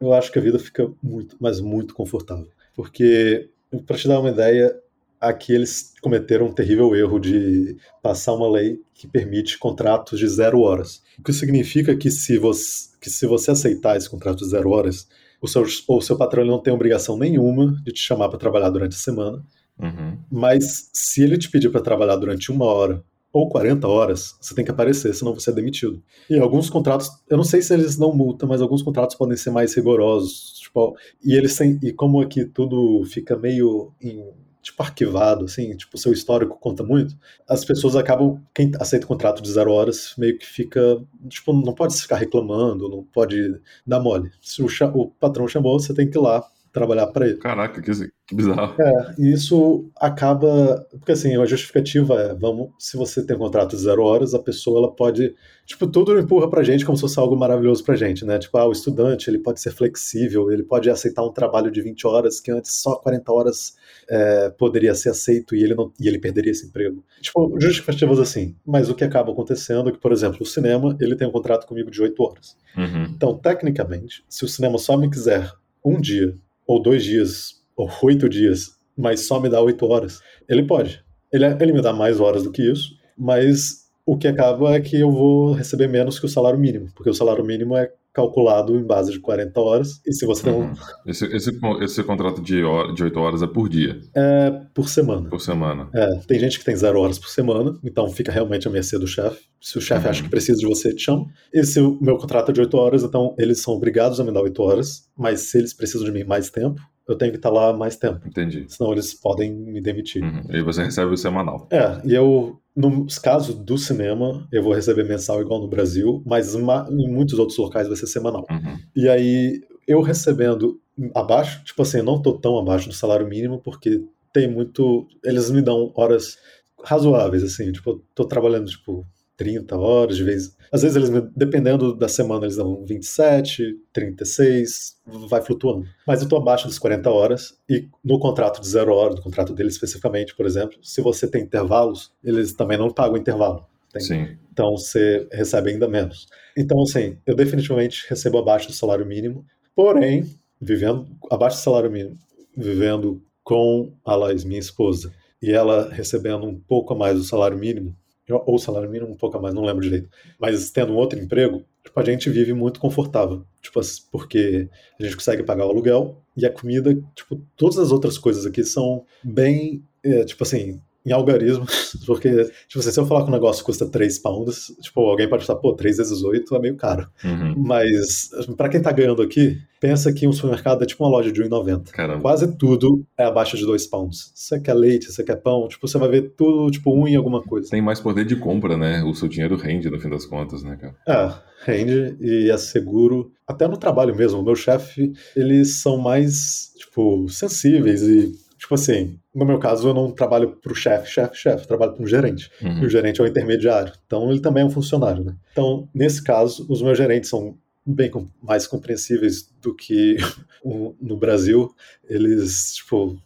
eu acho que a vida fica muito, mas muito confortável. Porque, para te dar uma ideia, aqui eles cometeram um terrível erro de passar uma lei que permite contratos de zero horas. O que significa que se você, que se você aceitar esse contrato de zero horas, o seu, o seu patrão não tem obrigação nenhuma de te chamar para trabalhar durante a semana. Uhum. Mas se ele te pedir para trabalhar durante uma hora ou 40 horas, você tem que aparecer, senão você é demitido. E alguns contratos, eu não sei se eles não multam, mas alguns contratos podem ser mais rigorosos. Tipo, e eles têm, e como aqui tudo fica meio em tipo arquivado, assim, tipo, seu histórico conta muito, as pessoas acabam, quem aceita o contrato de zero horas, meio que fica, tipo, não pode ficar reclamando, não pode dar mole. Se o, o patrão chamou, você tem que ir lá trabalhar para ele. Caraca, que, que bizarro. É, e isso acaba. Porque assim, a justificativa é: vamos, se você tem um contrato de zero horas, a pessoa ela pode. Tipo, tudo empurra pra gente como se fosse algo maravilhoso pra gente, né? Tipo, ah, o estudante ele pode ser flexível, ele pode aceitar um trabalho de 20 horas que antes só 40 horas é, poderia ser aceito e ele, não, e ele perderia esse emprego. Tipo, justificativas assim. Mas o que acaba acontecendo é que, por exemplo, o cinema ele tem um contrato comigo de 8 horas. Uhum. Então, tecnicamente, se o cinema só me quiser um dia ou dois dias, ou oito dias, mas só me dá oito horas, ele pode. Ele, ele me dá mais horas do que isso, mas o que acaba é que eu vou receber menos que o salário mínimo, porque o salário mínimo é calculado em base de 40 horas. E se você um. Uhum. Esse, esse, esse contrato de, hora, de 8 horas é por dia? É por semana. Por semana. É, tem gente que tem zero horas por semana, então fica realmente a mercê do chefe. Se o chefe uhum. acha que precisa de você, te chama. E se o meu contrato é de 8 horas, então eles são obrigados a me dar 8 horas, mas se eles precisam de mim mais tempo, eu tenho que estar lá mais tempo. Entendi. Senão eles podem me demitir. Uhum. E você recebe o semanal. É, e eu, nos casos do cinema, eu vou receber mensal igual no Brasil, mas em muitos outros locais vai ser semanal. Uhum. E aí, eu recebendo abaixo, tipo assim, eu não tô tão abaixo do salário mínimo, porque tem muito. Eles me dão horas razoáveis, assim, tipo, eu tô trabalhando, tipo, 30 horas, de vez. Às vezes eles, dependendo da semana, eles dão 27, 36, vai flutuando. Mas eu estou abaixo das 40 horas e no contrato de zero hora, no contrato deles especificamente, por exemplo, se você tem intervalos, eles também não pagam intervalo. Tem. Sim. Então você recebe ainda menos. Então, assim, eu definitivamente recebo abaixo do salário mínimo, porém, vivendo abaixo do salário mínimo, vivendo com a Laís, minha esposa, e ela recebendo um pouco a mais do salário mínimo, ou salário mínimo um pouco a mais, não lembro direito, mas tendo um outro emprego, tipo, a gente vive muito confortável, tipo, porque a gente consegue pagar o aluguel e a comida, tipo, todas as outras coisas aqui são bem, é, tipo assim, em algarismos, [LAUGHS] porque, tipo, se eu falar que o negócio custa 3 pounds, tipo, alguém pode falar, pô, 3 vezes 8 é meio caro. Uhum. Mas, para quem tá ganhando aqui, pensa que um supermercado é tipo uma loja de 1,90. Quase tudo é abaixo de 2 pounds. Você quer leite, você quer pão, tipo, você vai ver tudo, tipo, um em alguma coisa. Tem mais poder de compra, né? O seu dinheiro rende, no fim das contas, né, cara? É, rende e é seguro. Até no trabalho mesmo, o meu chefe, eles são mais, tipo, sensíveis e Tipo assim, no meu caso, eu não trabalho para o chefe, chefe, chefe, trabalho para um gerente. Uhum. E o gerente é o intermediário. Então, ele também é um funcionário, né? Então, nesse caso, os meus gerentes são bem mais compreensíveis do que [LAUGHS] no Brasil. Eles, tipo,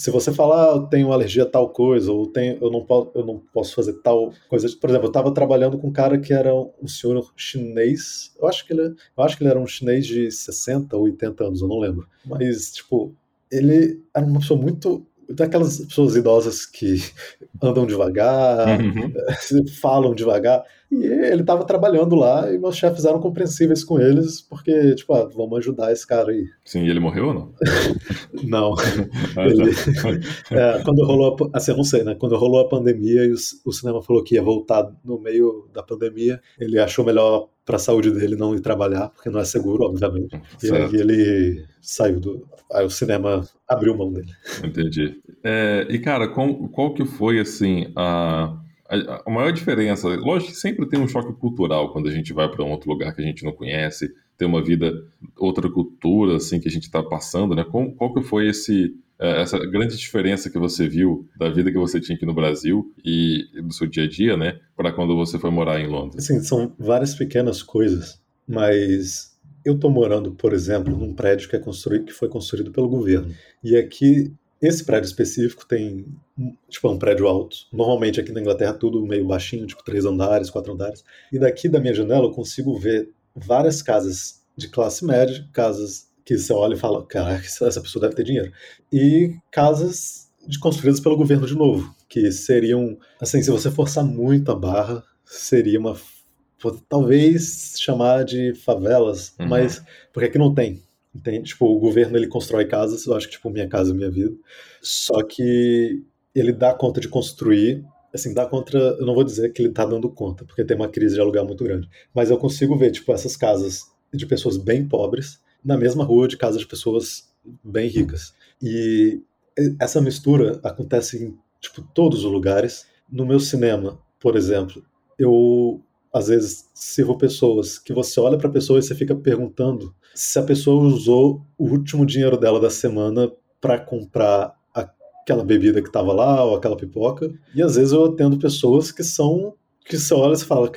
se você falar, ah, eu tenho alergia a tal coisa, ou tenho, eu, não posso, eu não posso fazer tal coisa. Por exemplo, eu estava trabalhando com um cara que era um senhor chinês. Eu acho que ele, eu acho que ele era um chinês de 60 ou 80 anos, eu não lembro. Mas, tipo, ele era uma pessoa muito daquelas pessoas idosas que [LAUGHS] andam devagar, uhum. [LAUGHS] falam devagar. E ele estava trabalhando lá e meus chefes eram compreensíveis com eles, porque, tipo, ah, vamos ajudar esse cara aí. Sim, e ele morreu ou não? [LAUGHS] não. Ah, ele, é, quando rolou, a, assim, eu não sei, né? Quando rolou a pandemia e o, o cinema falou que ia voltar no meio da pandemia, ele achou melhor para a saúde dele não ir trabalhar, porque não é seguro, obviamente. E aí ele saiu do. Aí o cinema abriu mão dele. Entendi. É, e, cara, qual, qual que foi, assim, a a, maior diferença, lógico que sempre tem um choque cultural quando a gente vai para um outro lugar que a gente não conhece, tem uma vida, outra cultura, assim, que a gente está passando, né? Qual, qual que foi esse, é, essa grande diferença que você viu da vida que você tinha aqui no Brasil e do seu dia a dia, né? Para quando você foi morar em Londres? Sim, são várias pequenas coisas, mas eu tô morando, por exemplo, num prédio que é construído, que foi construído pelo governo. E aqui esse prédio específico tem, tipo, é um prédio alto. Normalmente aqui na Inglaterra tudo meio baixinho, tipo três andares, quatro andares. E daqui da minha janela eu consigo ver várias casas de classe média, casas que você olha e fala, caraca, essa pessoa deve ter dinheiro. E casas de construídas pelo governo de novo, que seriam, assim, se você forçar muito a barra, seria uma talvez chamar de favelas, uhum. mas porque aqui não tem. Entende? Tipo, o governo ele constrói casas, eu acho que tipo minha casa, minha vida. Só que ele dá conta de construir, assim, dá conta, eu não vou dizer que ele tá dando conta, porque tem uma crise de aluguel muito grande, mas eu consigo ver tipo essas casas de pessoas bem pobres na mesma rua de casas de pessoas bem ricas. E essa mistura acontece em tipo todos os lugares. No meu cinema, por exemplo, eu às vezes sirvo pessoas que você olha para a pessoa e você fica perguntando se a pessoa usou o último dinheiro dela da semana para comprar aquela bebida que estava lá ou aquela pipoca. E às vezes eu atendo pessoas que são que você olha e fala,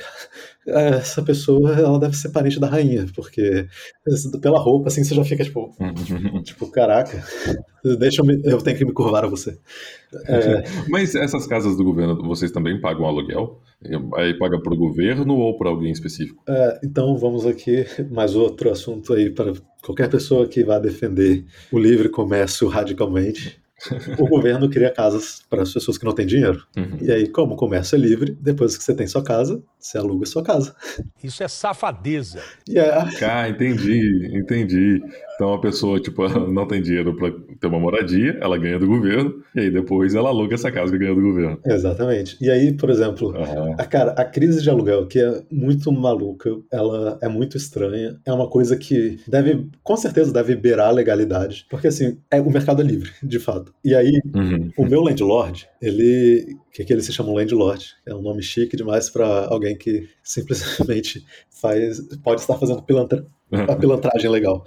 essa pessoa ela deve ser parente da rainha, porque pela roupa assim você já fica tipo, [LAUGHS] tipo caraca, deixa eu, me, eu tenho que me curvar a você. É... [LAUGHS] Mas essas casas do governo, vocês também pagam aluguel? Aí paga para o governo ou para alguém específico? É, então vamos aqui mais outro assunto aí para qualquer pessoa que vá defender o livre comércio radicalmente. [LAUGHS] o governo cria casas para as pessoas que não têm dinheiro. Uhum. E aí, como o comércio é livre, depois que você tem sua casa, você aluga sua casa. Isso é safadeza. Yeah. Ah, entendi, entendi. Então a pessoa, tipo, não tem dinheiro para ter uma moradia, ela ganha do governo, e aí depois ela aluga essa casa que ganha do governo. Exatamente. E aí, por exemplo, uhum. a, cara, a crise de aluguel, que é muito maluca, ela é muito estranha, é uma coisa que deve, com certeza, deve beirar a legalidade, porque assim, é, o mercado é livre, de fato. E aí, uhum. o meu landlord, ele. que, que ele se chama um landlord? É um nome chique demais para alguém que simplesmente [LAUGHS] faz, pode estar fazendo pilantra, a pilantragem legal.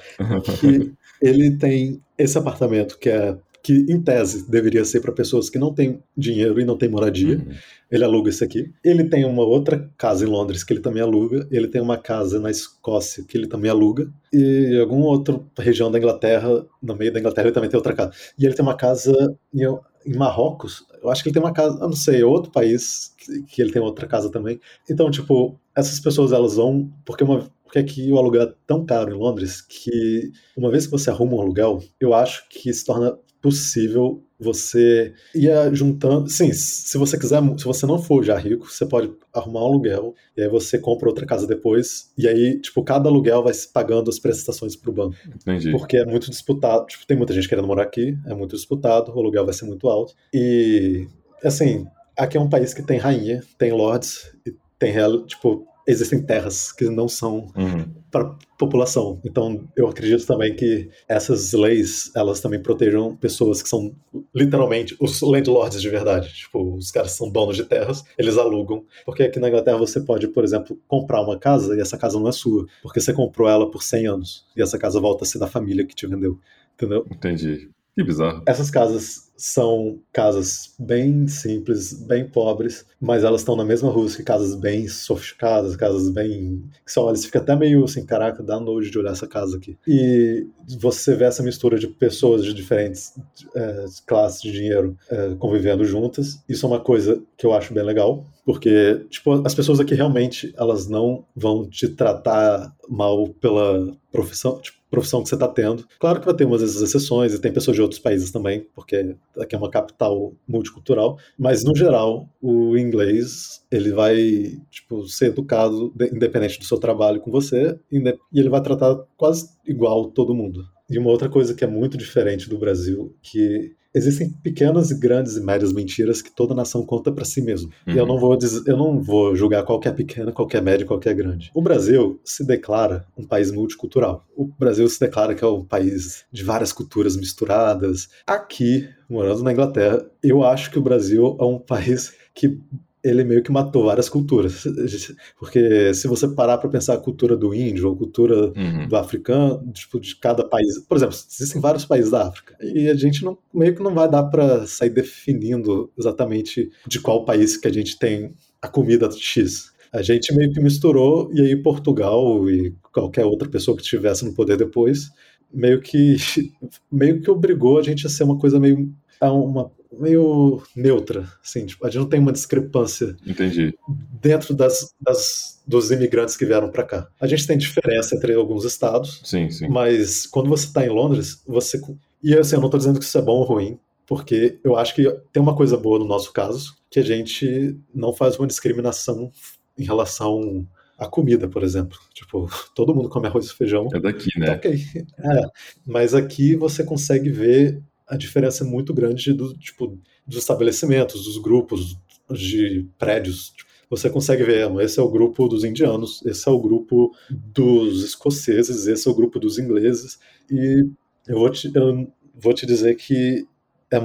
Que ele tem esse apartamento que é que em tese deveria ser para pessoas que não têm dinheiro e não têm moradia. Uhum. Ele aluga isso aqui. Ele tem uma outra casa em Londres que ele também aluga. Ele tem uma casa na Escócia que ele também aluga. E em alguma outra região da Inglaterra, no meio da Inglaterra, ele também tem outra casa. E ele tem uma casa em, em Marrocos. Eu acho que ele tem uma casa, eu não sei, outro país que, que ele tem outra casa também. Então, tipo, essas pessoas elas vão porque uma porque aqui o aluguel é tão caro em Londres que uma vez que você arruma um aluguel, eu acho que se torna possível você ir juntando. Sim, se você quiser, se você não for já rico, você pode arrumar um aluguel e aí você compra outra casa depois e aí, tipo, cada aluguel vai se pagando as prestações para o banco. Entendi. Porque é muito disputado. Tipo, tem muita gente querendo morar aqui, é muito disputado, o aluguel vai ser muito alto. E, assim, aqui é um país que tem rainha, tem lords e tem, tipo, existem terras que não são uhum. para população. Então, eu acredito também que essas leis, elas também protejam pessoas que são literalmente os landlords de verdade. Tipo, os caras são donos de terras, eles alugam. Porque aqui na Inglaterra você pode, por exemplo, comprar uma casa e essa casa não é sua, porque você comprou ela por 100 anos e essa casa volta a ser da família que te vendeu. Entendeu? Entendi. Que bizarro. Essas casas são casas bem simples, bem pobres, mas elas estão na mesma rua que casas bem sofisticadas, casas bem. que só olha, você fica até meio assim, caraca, dá nojo de olhar essa casa aqui. E você vê essa mistura de pessoas de diferentes é, classes de dinheiro é, convivendo juntas. Isso é uma coisa que eu acho bem legal, porque tipo, as pessoas aqui realmente elas não vão te tratar mal pela profissão, tipo, profissão que você está tendo. Claro que vai ter umas exceções e tem pessoas de outros países também, porque aqui é uma capital multicultural, mas no geral o inglês ele vai tipo ser educado independente do seu trabalho com você e ele vai tratar quase igual todo mundo. E uma outra coisa que é muito diferente do Brasil, que existem pequenas e grandes e médias mentiras que toda nação conta para si mesmo. Uhum. E eu uhum. não vou dizer, eu não vou julgar qual é pequena, qual é média, qual é grande. O Brasil se declara um país multicultural. O Brasil se declara que é um país de várias culturas misturadas. Aqui, morando na Inglaterra, eu acho que o Brasil é um país que ele meio que matou várias culturas. [LAUGHS] Porque se você parar para pensar a cultura do índio, a cultura uhum. do africano, tipo, de cada país. Por exemplo, existem vários países da África. E a gente não, meio que não vai dar para sair definindo exatamente de qual país que a gente tem a comida X. A gente meio que misturou, e aí Portugal e qualquer outra pessoa que estivesse no poder depois, meio que, [LAUGHS] meio que obrigou a gente a ser uma coisa meio. uma meio neutra, assim, tipo, a gente não tem uma discrepância Entendi. dentro das, das dos imigrantes que vieram para cá. A gente tem diferença entre alguns estados, sim, sim. mas quando você está em Londres, você e assim, eu não estou dizendo que isso é bom ou ruim, porque eu acho que tem uma coisa boa no nosso caso, que a gente não faz uma discriminação em relação à comida, por exemplo. Tipo, [LAUGHS] todo mundo come arroz e feijão. É daqui, né? Tá ok. É, mas aqui você consegue ver a diferença muito grande do tipo dos estabelecimentos, dos grupos de prédios. Você consegue ver, esse é o grupo dos indianos, esse é o grupo dos escoceses, esse é o grupo dos ingleses. E eu vou te, eu vou te dizer que é,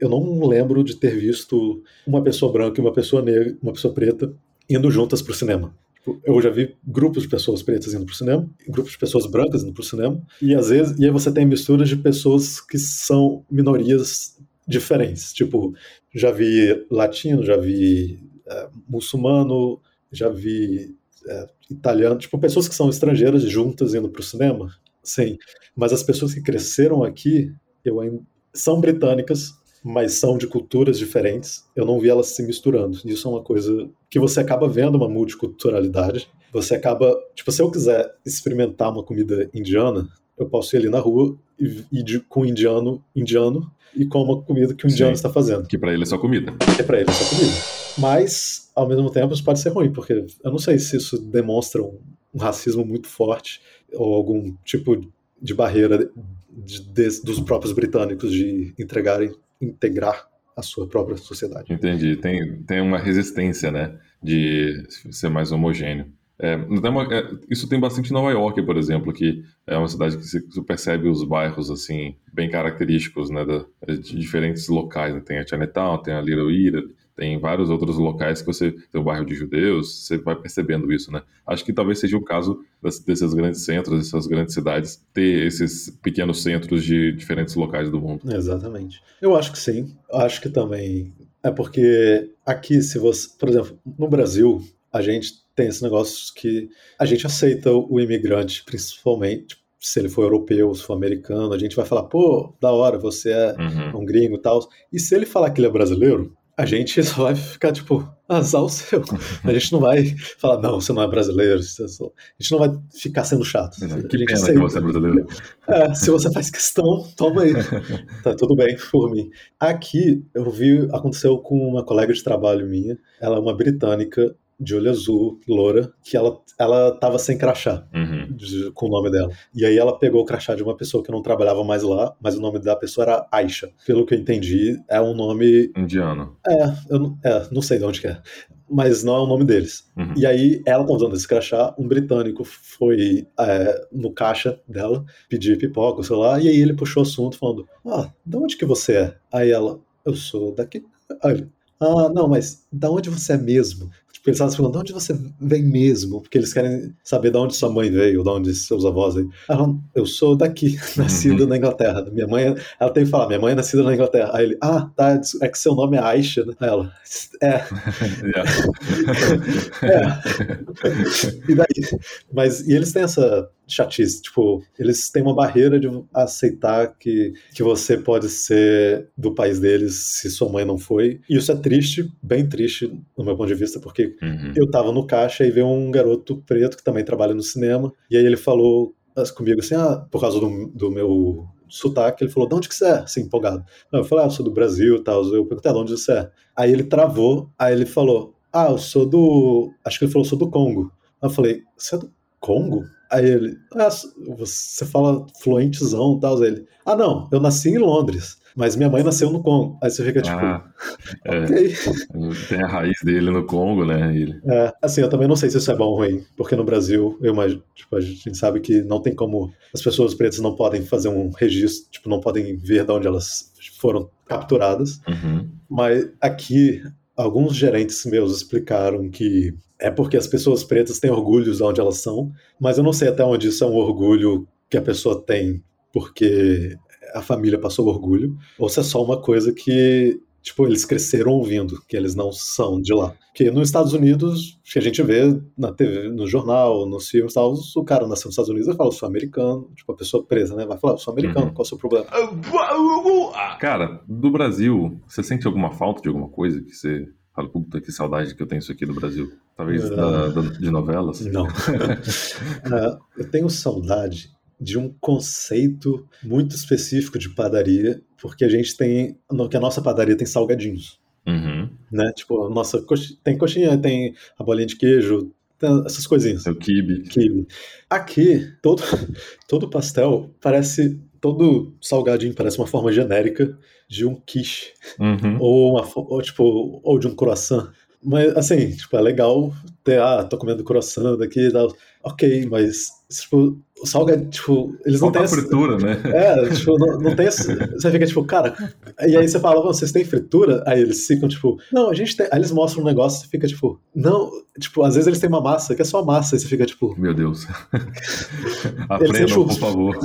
eu não lembro de ter visto uma pessoa branca e uma pessoa negra, uma pessoa preta indo juntas para o cinema. Tipo, eu já vi grupos de pessoas pretas indo para o cinema, grupos de pessoas brancas indo para o cinema, e às vezes e aí você tem misturas de pessoas que são minorias diferentes. Tipo, já vi latino, já vi é, muçulmano, já vi é, italiano, tipo, pessoas que são estrangeiras juntas indo para o cinema. Sim, mas as pessoas que cresceram aqui, eu ainda são britânicas, mas são de culturas diferentes. Eu não vi elas se misturando. Isso é uma coisa que você acaba vendo uma multiculturalidade. Você acaba, tipo, se eu quiser experimentar uma comida indiana, eu posso ir ali na rua e ir com um indiano, indiano e com uma comida que o indiano Sim, está fazendo. Que para ele é só comida. Que para ele é só comida. Mas, ao mesmo tempo, isso pode ser ruim, porque eu não sei se isso demonstra um, um racismo muito forte ou algum tipo de barreira de, de, dos próprios britânicos de entregarem, integrar a sua própria sociedade. Entendi. Tem, tem uma resistência, né, de ser mais homogêneo. É, é, isso tem bastante em Nova York, por exemplo, que é uma cidade que você percebe os bairros assim bem característicos, né, de diferentes locais. Né? Tem a Chinatown, tem a Little Italy, tem vários outros locais que você tem o bairro de judeus, você vai percebendo isso, né? Acho que talvez seja o caso desses grandes centros, dessas grandes cidades, ter esses pequenos centros de diferentes locais do mundo. Exatamente. Eu acho que sim. Acho que também é porque aqui, se você, por exemplo, no Brasil, a gente tem esse negócio que a gente aceita o imigrante, principalmente se ele for europeu, se for americano, a gente vai falar, pô, da hora, você é uhum. um gringo e tal. E se ele falar que ele é brasileiro, a gente [LAUGHS] só vai ficar tipo, azar o seu. A gente não vai falar, não, você não é brasileiro. A gente não vai ficar sendo chato. Não, que pena que você é brasileiro. [LAUGHS] É, se você faz questão, toma aí. [LAUGHS] tá tudo bem por mim. Aqui, eu vi, aconteceu com uma colega de trabalho minha, ela é uma britânica, de olho azul, loura, que ela, ela tava sem crachá uhum. de, com o nome dela. E aí ela pegou o crachá de uma pessoa que não trabalhava mais lá, mas o nome da pessoa era Aisha. Pelo que eu entendi, é um nome. Indiano. É, eu é, não sei de onde que é. Mas não é o nome deles. Uhum. E aí ela tá usando esse crachá, um britânico foi é, no caixa dela pedir pipoca, sei lá, e aí ele puxou o assunto falando: Ah, de onde que você é? Aí ela, eu sou daqui. Aí ele, ah, não, mas da onde você é mesmo? Tipo, eles estavam perguntando de onde você vem mesmo, porque eles querem saber de onde sua mãe veio, de onde seus avós veio. Ela, eu sou daqui, [LAUGHS] nascida uhum. na Inglaterra. Minha mãe, ela tem que falar, minha mãe é nascida na Inglaterra. Aí ele, ah, tá, é que seu nome é Aisha, né? Ela, é. [LAUGHS] é. [LAUGHS] e daí? Mas, e eles têm essa chatice. Tipo, eles têm uma barreira de aceitar que, que você pode ser do país deles se sua mãe não foi. E isso é triste, bem triste, no meu ponto de vista, porque uhum. eu tava no caixa e veio um garoto preto que também trabalha no cinema, e aí ele falou comigo assim, ah, por causa do, do meu sotaque, ele falou, de onde que você é? Assim, empolgado. Eu falei, ah, eu sou do Brasil e tal. Eu perguntei, de onde você é? Aí ele travou, aí ele falou, ah, eu sou do... Acho que ele falou, sou do Congo. Eu falei, você é do Congo? Aí ele, ah, você fala fluentezão e tal. Aí ele, ah, não, eu nasci em Londres, mas minha mãe nasceu no Congo. Aí você fica tipo, ah, é. ok. [LAUGHS] Tem a raiz dele no Congo, né? Ele... É, assim, eu também não sei se isso é bom ou ruim, porque no Brasil, eu imagino, tipo, a gente sabe que não tem como, as pessoas pretas não podem fazer um registro, tipo, não podem ver de onde elas foram capturadas. Uhum. Mas aqui, alguns gerentes meus explicaram que é porque as pessoas pretas têm orgulho de onde elas são, mas eu não sei até onde isso é um orgulho que a pessoa tem porque a família passou orgulho, ou se é só uma coisa que tipo, eles cresceram ouvindo, que eles não são de lá. Porque nos Estados Unidos, que a gente vê na TV, no jornal, nos filmes tal, o cara nasceu nos Estados Unidos e fala, eu sou americano, tipo, a pessoa presa, né? Vai falar, eu sou americano, Uhum. qual é o seu problema? Cara, do Brasil, você sente alguma falta de alguma coisa que você fala, puta, que saudade que eu tenho isso aqui do Brasil? Talvez Não. da- da- de novelas? Não. [LAUGHS] Ah, eu tenho saudade de um conceito muito específico de padaria, porque a gente tem, no- que a nossa padaria tem salgadinhos, Uhum. né? Tipo, a nossa tem coxinha, tem a bolinha de queijo, tem essas coisinhas. Seu kibe. Quibe. Aqui, todo, [LAUGHS] todo pastel parece. Todo salgadinho parece uma forma genérica de um quiche. Uhum. Ou, uma, ou, tipo, ou de um croissant. Mas, assim, tipo, é legal ter, ah, tô comendo croissant daqui e tal. Ok, mas, tipo, o salgado, tipo, eles não têm essa... fritura, né? É, tipo, não, não tem esse... Você fica tipo, cara... E aí você fala, "Ô, vocês têm fritura? Aí eles ficam tipo, não, a gente tem... Aí eles mostram um negócio e fica tipo, não... Tipo, às vezes eles têm uma massa que é só massa e você fica tipo, Meu Deus. [LAUGHS] têm Aprendam, por favor.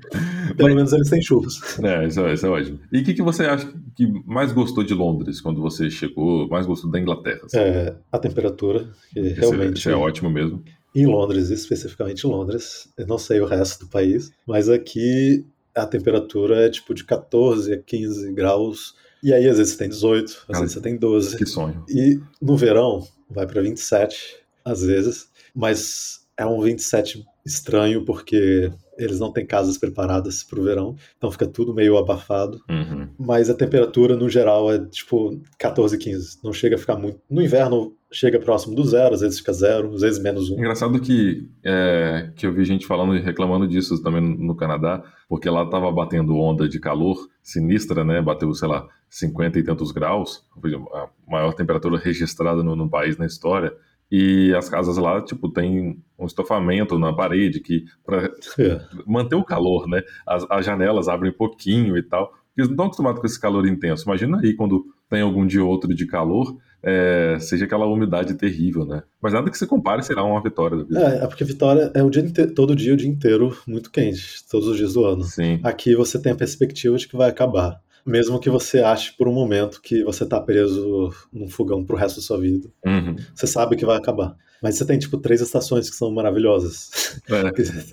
[LAUGHS] pelo menos eles têm churros. É, isso, é- isso é ótimo. E o que, que você acha que mais gostou de Londres quando você chegou? Mais gostou da Inglaterra? assim? É, a temperatura, que é- realmente... Isso é ótimo mesmo. Em Londres, especificamente em Londres, eu não sei o resto do país, mas aqui a temperatura é tipo de 14 a 15 graus, e aí às vezes você tem 18, às Cara, vezes você tem 12. Que sonho. E no verão vai para 27, às vezes, mas é um 27 estranho porque eles não têm casas preparadas para o verão, então fica tudo meio abafado. Uhum. Mas a temperatura no geral é tipo 14, 15. Não chega a ficar muito. No inverno chega próximo do zero, às vezes fica zero, às vezes menos um. Engraçado que, é, que eu vi gente falando e reclamando disso também no, Canadá, porque lá tava batendo onda de calor sinistra, né? Bateu, sei lá, 50 e tantos graus, a maior temperatura registrada no, no país na história. E as casas lá, tipo, tem um estofamento na parede que para É. manter o calor, né? As, as janelas abrem um pouquinho e tal. Porque eles não estão acostumados com esse calor intenso. Imagina aí quando tem algum dia ou outro de calor, é, seja aquela umidade terrível, né? Mas nada que se compare será uma vitória da vida. É, é porque Vitória é o dia inte- todo dia, o dia inteiro, muito quente, todos os dias do ano. Sim. Aqui você tem a perspectiva de que vai acabar. Mesmo que você ache por um momento que você tá preso num fogão pro resto da sua vida. Uhum. Você sabe que vai acabar. Mas você tem, tipo, três estações que são maravilhosas. É,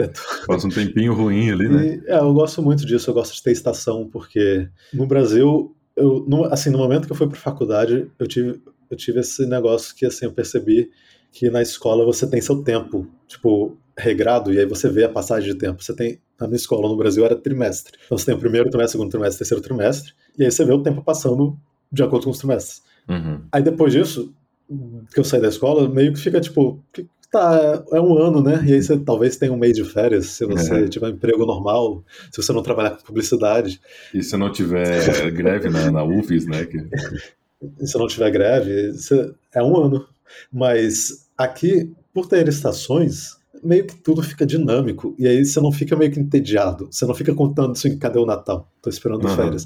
[LAUGHS] passa um tempinho ruim ali, né? E, é, eu gosto muito disso, eu gosto de ter estação, porque no Brasil, eu, no, assim, no momento que eu fui para faculdade, eu tive, eu tive esse negócio que, assim, eu percebi que na escola você tem seu tempo, tipo, regrado, e aí você vê a passagem de tempo. Você tem, na minha escola no Brasil era trimestre. Então você tem o primeiro trimestre, segundo trimestre, terceiro trimestre, e aí você vê o tempo passando de acordo com os trimestres. Uhum. Aí depois disso, que eu saí da escola, meio que fica tipo, tá, é um ano, né? E aí você talvez tenha um mês de férias, se você É. tiver emprego normal, se você não trabalhar com publicidade, E se não tiver greve na, na UFES, né? Que... e se não tiver greve, é um ano. Mas aqui, por ter estações, meio que tudo fica dinâmico. E aí você não fica meio que entediado. Você não fica contando assim, cadê o Natal? Tô esperando Uhum. férias.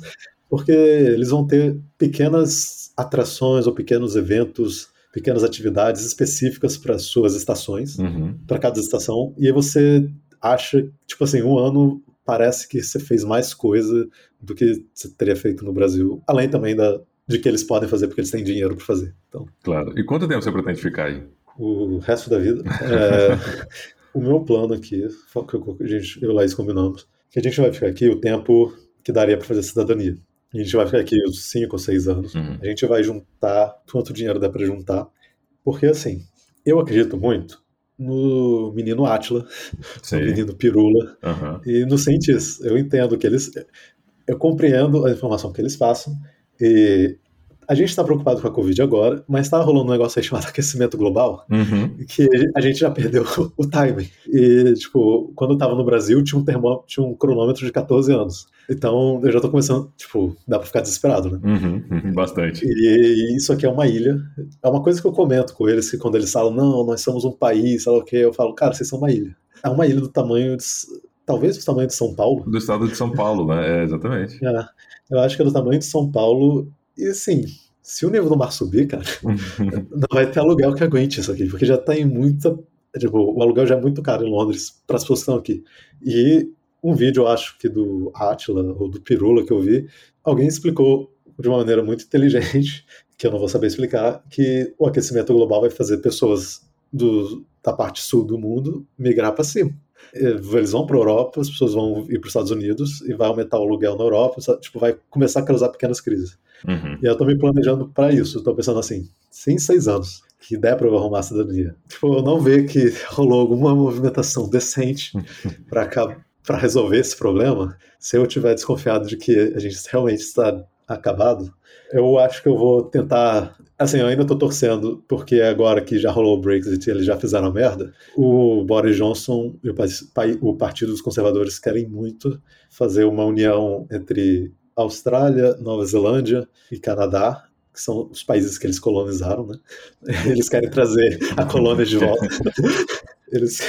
Porque eles vão ter pequenas atrações ou pequenos eventos, pequenas atividades específicas para suas estações. Uhum. para cada estação, e aí você acha, tipo assim, um ano parece que você fez mais coisa do que você teria feito no Brasil, além também da, de que eles podem fazer porque eles têm dinheiro para fazer. Então, Claro. E quanto tempo você pretende ficar aí? O resto da vida. é, [LAUGHS] o meu plano aqui, que eu, a gente, eu e o Laís combinamos, que a gente vai ficar aqui o tempo que daria para fazer cidadania. A gente vai ficar aqui uns 5 ou 6 anos. Uhum. A gente vai juntar quanto dinheiro dá para juntar. Porque, assim, eu acredito muito no menino Átila, [LAUGHS] no Sei. menino Pirula Aham. e nos cientistas. Eu entendo que eles. Eu compreendo a informação que eles passam. E a gente está preocupado com a Covid agora, mas está rolando um negócio aí chamado [LAUGHS] aquecimento global, Uhum. que a gente já perdeu [LAUGHS] o timing. E, tipo, quando eu tava no Brasil, tinha um, termô, tinha um cronômetro de 14 anos. Então, eu já tô começando, tipo, dá pra ficar desesperado, né? Uhum. Uhum. Bastante. E isso aqui é uma ilha. É uma coisa que eu comento com eles, que quando eles falam, não, nós somos um país, sei lá o quê, eu falo, cara, vocês são uma ilha. É uma ilha do tamanho de. Talvez do tamanho de São Paulo. Do estado de São Paulo, né? É, exatamente. É, eu acho que é do tamanho de São Paulo. E assim, se o nível do mar subir, cara, [LAUGHS] não vai ter aluguel que aguente isso aqui, porque já tem muita. Tipo, o aluguel já é muito caro em Londres para as pessoas que estão aqui. E um vídeo, eu acho que do Atila ou do Pirula que eu vi, alguém explicou de uma maneira muito inteligente, [LAUGHS] que eu não vou saber explicar, que o aquecimento global vai fazer pessoas do, da parte sul do mundo migrar para cima. Eles vão para a Europa, as pessoas vão ir para os Estados Unidos e vai aumentar o aluguel na Europa, tipo, vai começar a causar pequenas crises. Uhum. E eu tô me planejando para isso. Estou pensando assim, se em seis anos que der para eu arrumar a cidadania, tipo, eu não ver que [LAUGHS] rolou alguma movimentação decente [LAUGHS] para resolver esse problema, se eu tiver desconfiado de que a gente realmente está acabado, eu acho que eu vou tentar. Assim, eu ainda tô torcendo, porque agora que já rolou o Brexit eles já fizeram a merda, o Boris Johnson e o Partido dos Conservadores querem muito fazer uma união entre Austrália, Nova Zelândia e Canadá, que são os países que eles colonizaram, né? [LAUGHS] Eles querem trazer a colônia de volta. [LAUGHS] Eles,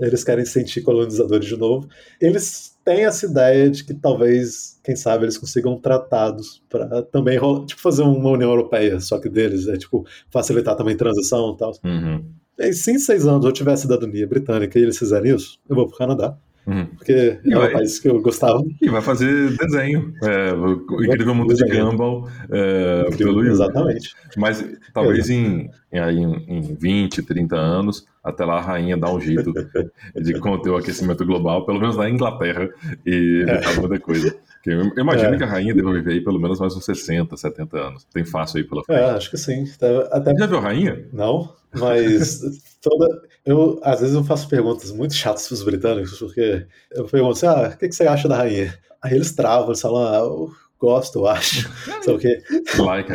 eles querem sentir colonizadores de novo. Eles têm essa ideia de que talvez, quem sabe, eles consigam tratados para também tipo, fazer uma União Europeia, só que deles, é tipo, facilitar também transição e tal. Uhum. E se em seis anos eu tiver cidadania britânica e eles fizerem isso, eu vou para o Canadá. Uhum. Porque é um país que eu gostava. E vai fazer desenho. É, o Incrível Mundo de. Gumball é, pelo. Exatamente. Mas talvez em, em, em, em 20, 30 anos, até lá a rainha dá um jeito de [LAUGHS] conter o aquecimento global, pelo menos na Inglaterra, e evitar muita coisa. Eu imagino É. que a rainha deva viver aí pelo menos mais uns 60, 70 anos. Tem fácil aí pela É, frente. acho que sim. Até Já viu a rainha? Não, mas toda. Eu, às vezes eu faço perguntas muito chatas para os britânicos, porque eu pergunto assim: ah, o que, que você acha da rainha? Aí eles travam, eles falam, ah, eu gosto, eu acho. [LAUGHS] Sabe o quê? Like.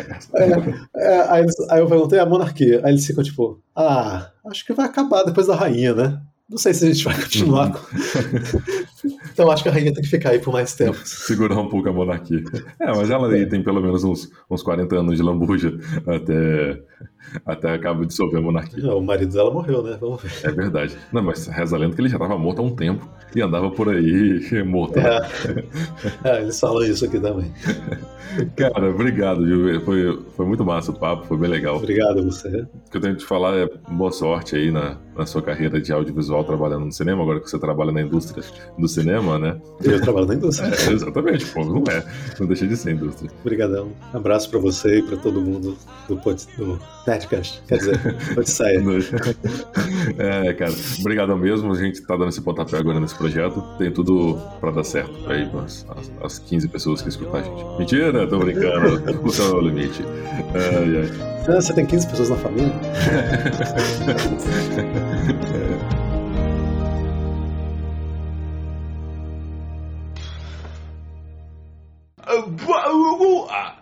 É, aí, eles- aí eu perguntei a monarquia. Aí eles ficam tipo, ah, acho que vai acabar depois da rainha, né? Não sei se a gente vai continuar. com... [LAUGHS] então acho que a rainha tem que ficar aí por mais tempo. Segurar um pouco a monarquia. É, mas ela aí tem pelo menos uns, uns 40 anos de lambuja até, até acaba de dissolver a monarquia. O marido dela morreu, né? Vamos ver. É verdade. Não, mas reza a lenda que ele já estava morto há um tempo e andava por aí [LAUGHS] morto. né? É. É, eles falam isso aqui também. Cara, obrigado, viu? Foi, foi muito massa o papo, foi bem legal. Obrigado a você. O que eu tenho que te falar é boa sorte aí na, na sua carreira de audiovisual trabalhando no cinema, agora que você trabalha na indústria do cinema, né? Eu trabalho na indústria. É, exatamente, pô, não é. Não deixa de ser indústria. Obrigadão. Abraço pra você e pra todo mundo do, pod, do Nerdcast. Quer dizer, [LAUGHS] Odisseia. [LAUGHS] É, cara, obrigadão mesmo. A gente tá dando esse pontapé agora nesse projeto. Tem tudo pra dar certo aí as, as, as 15 pessoas que escutam a gente. Mentira, tô brincando. [LAUGHS] O céu é o limite. Ai, ai. Ah, Você tem 15 pessoas na família? [LAUGHS] Ah,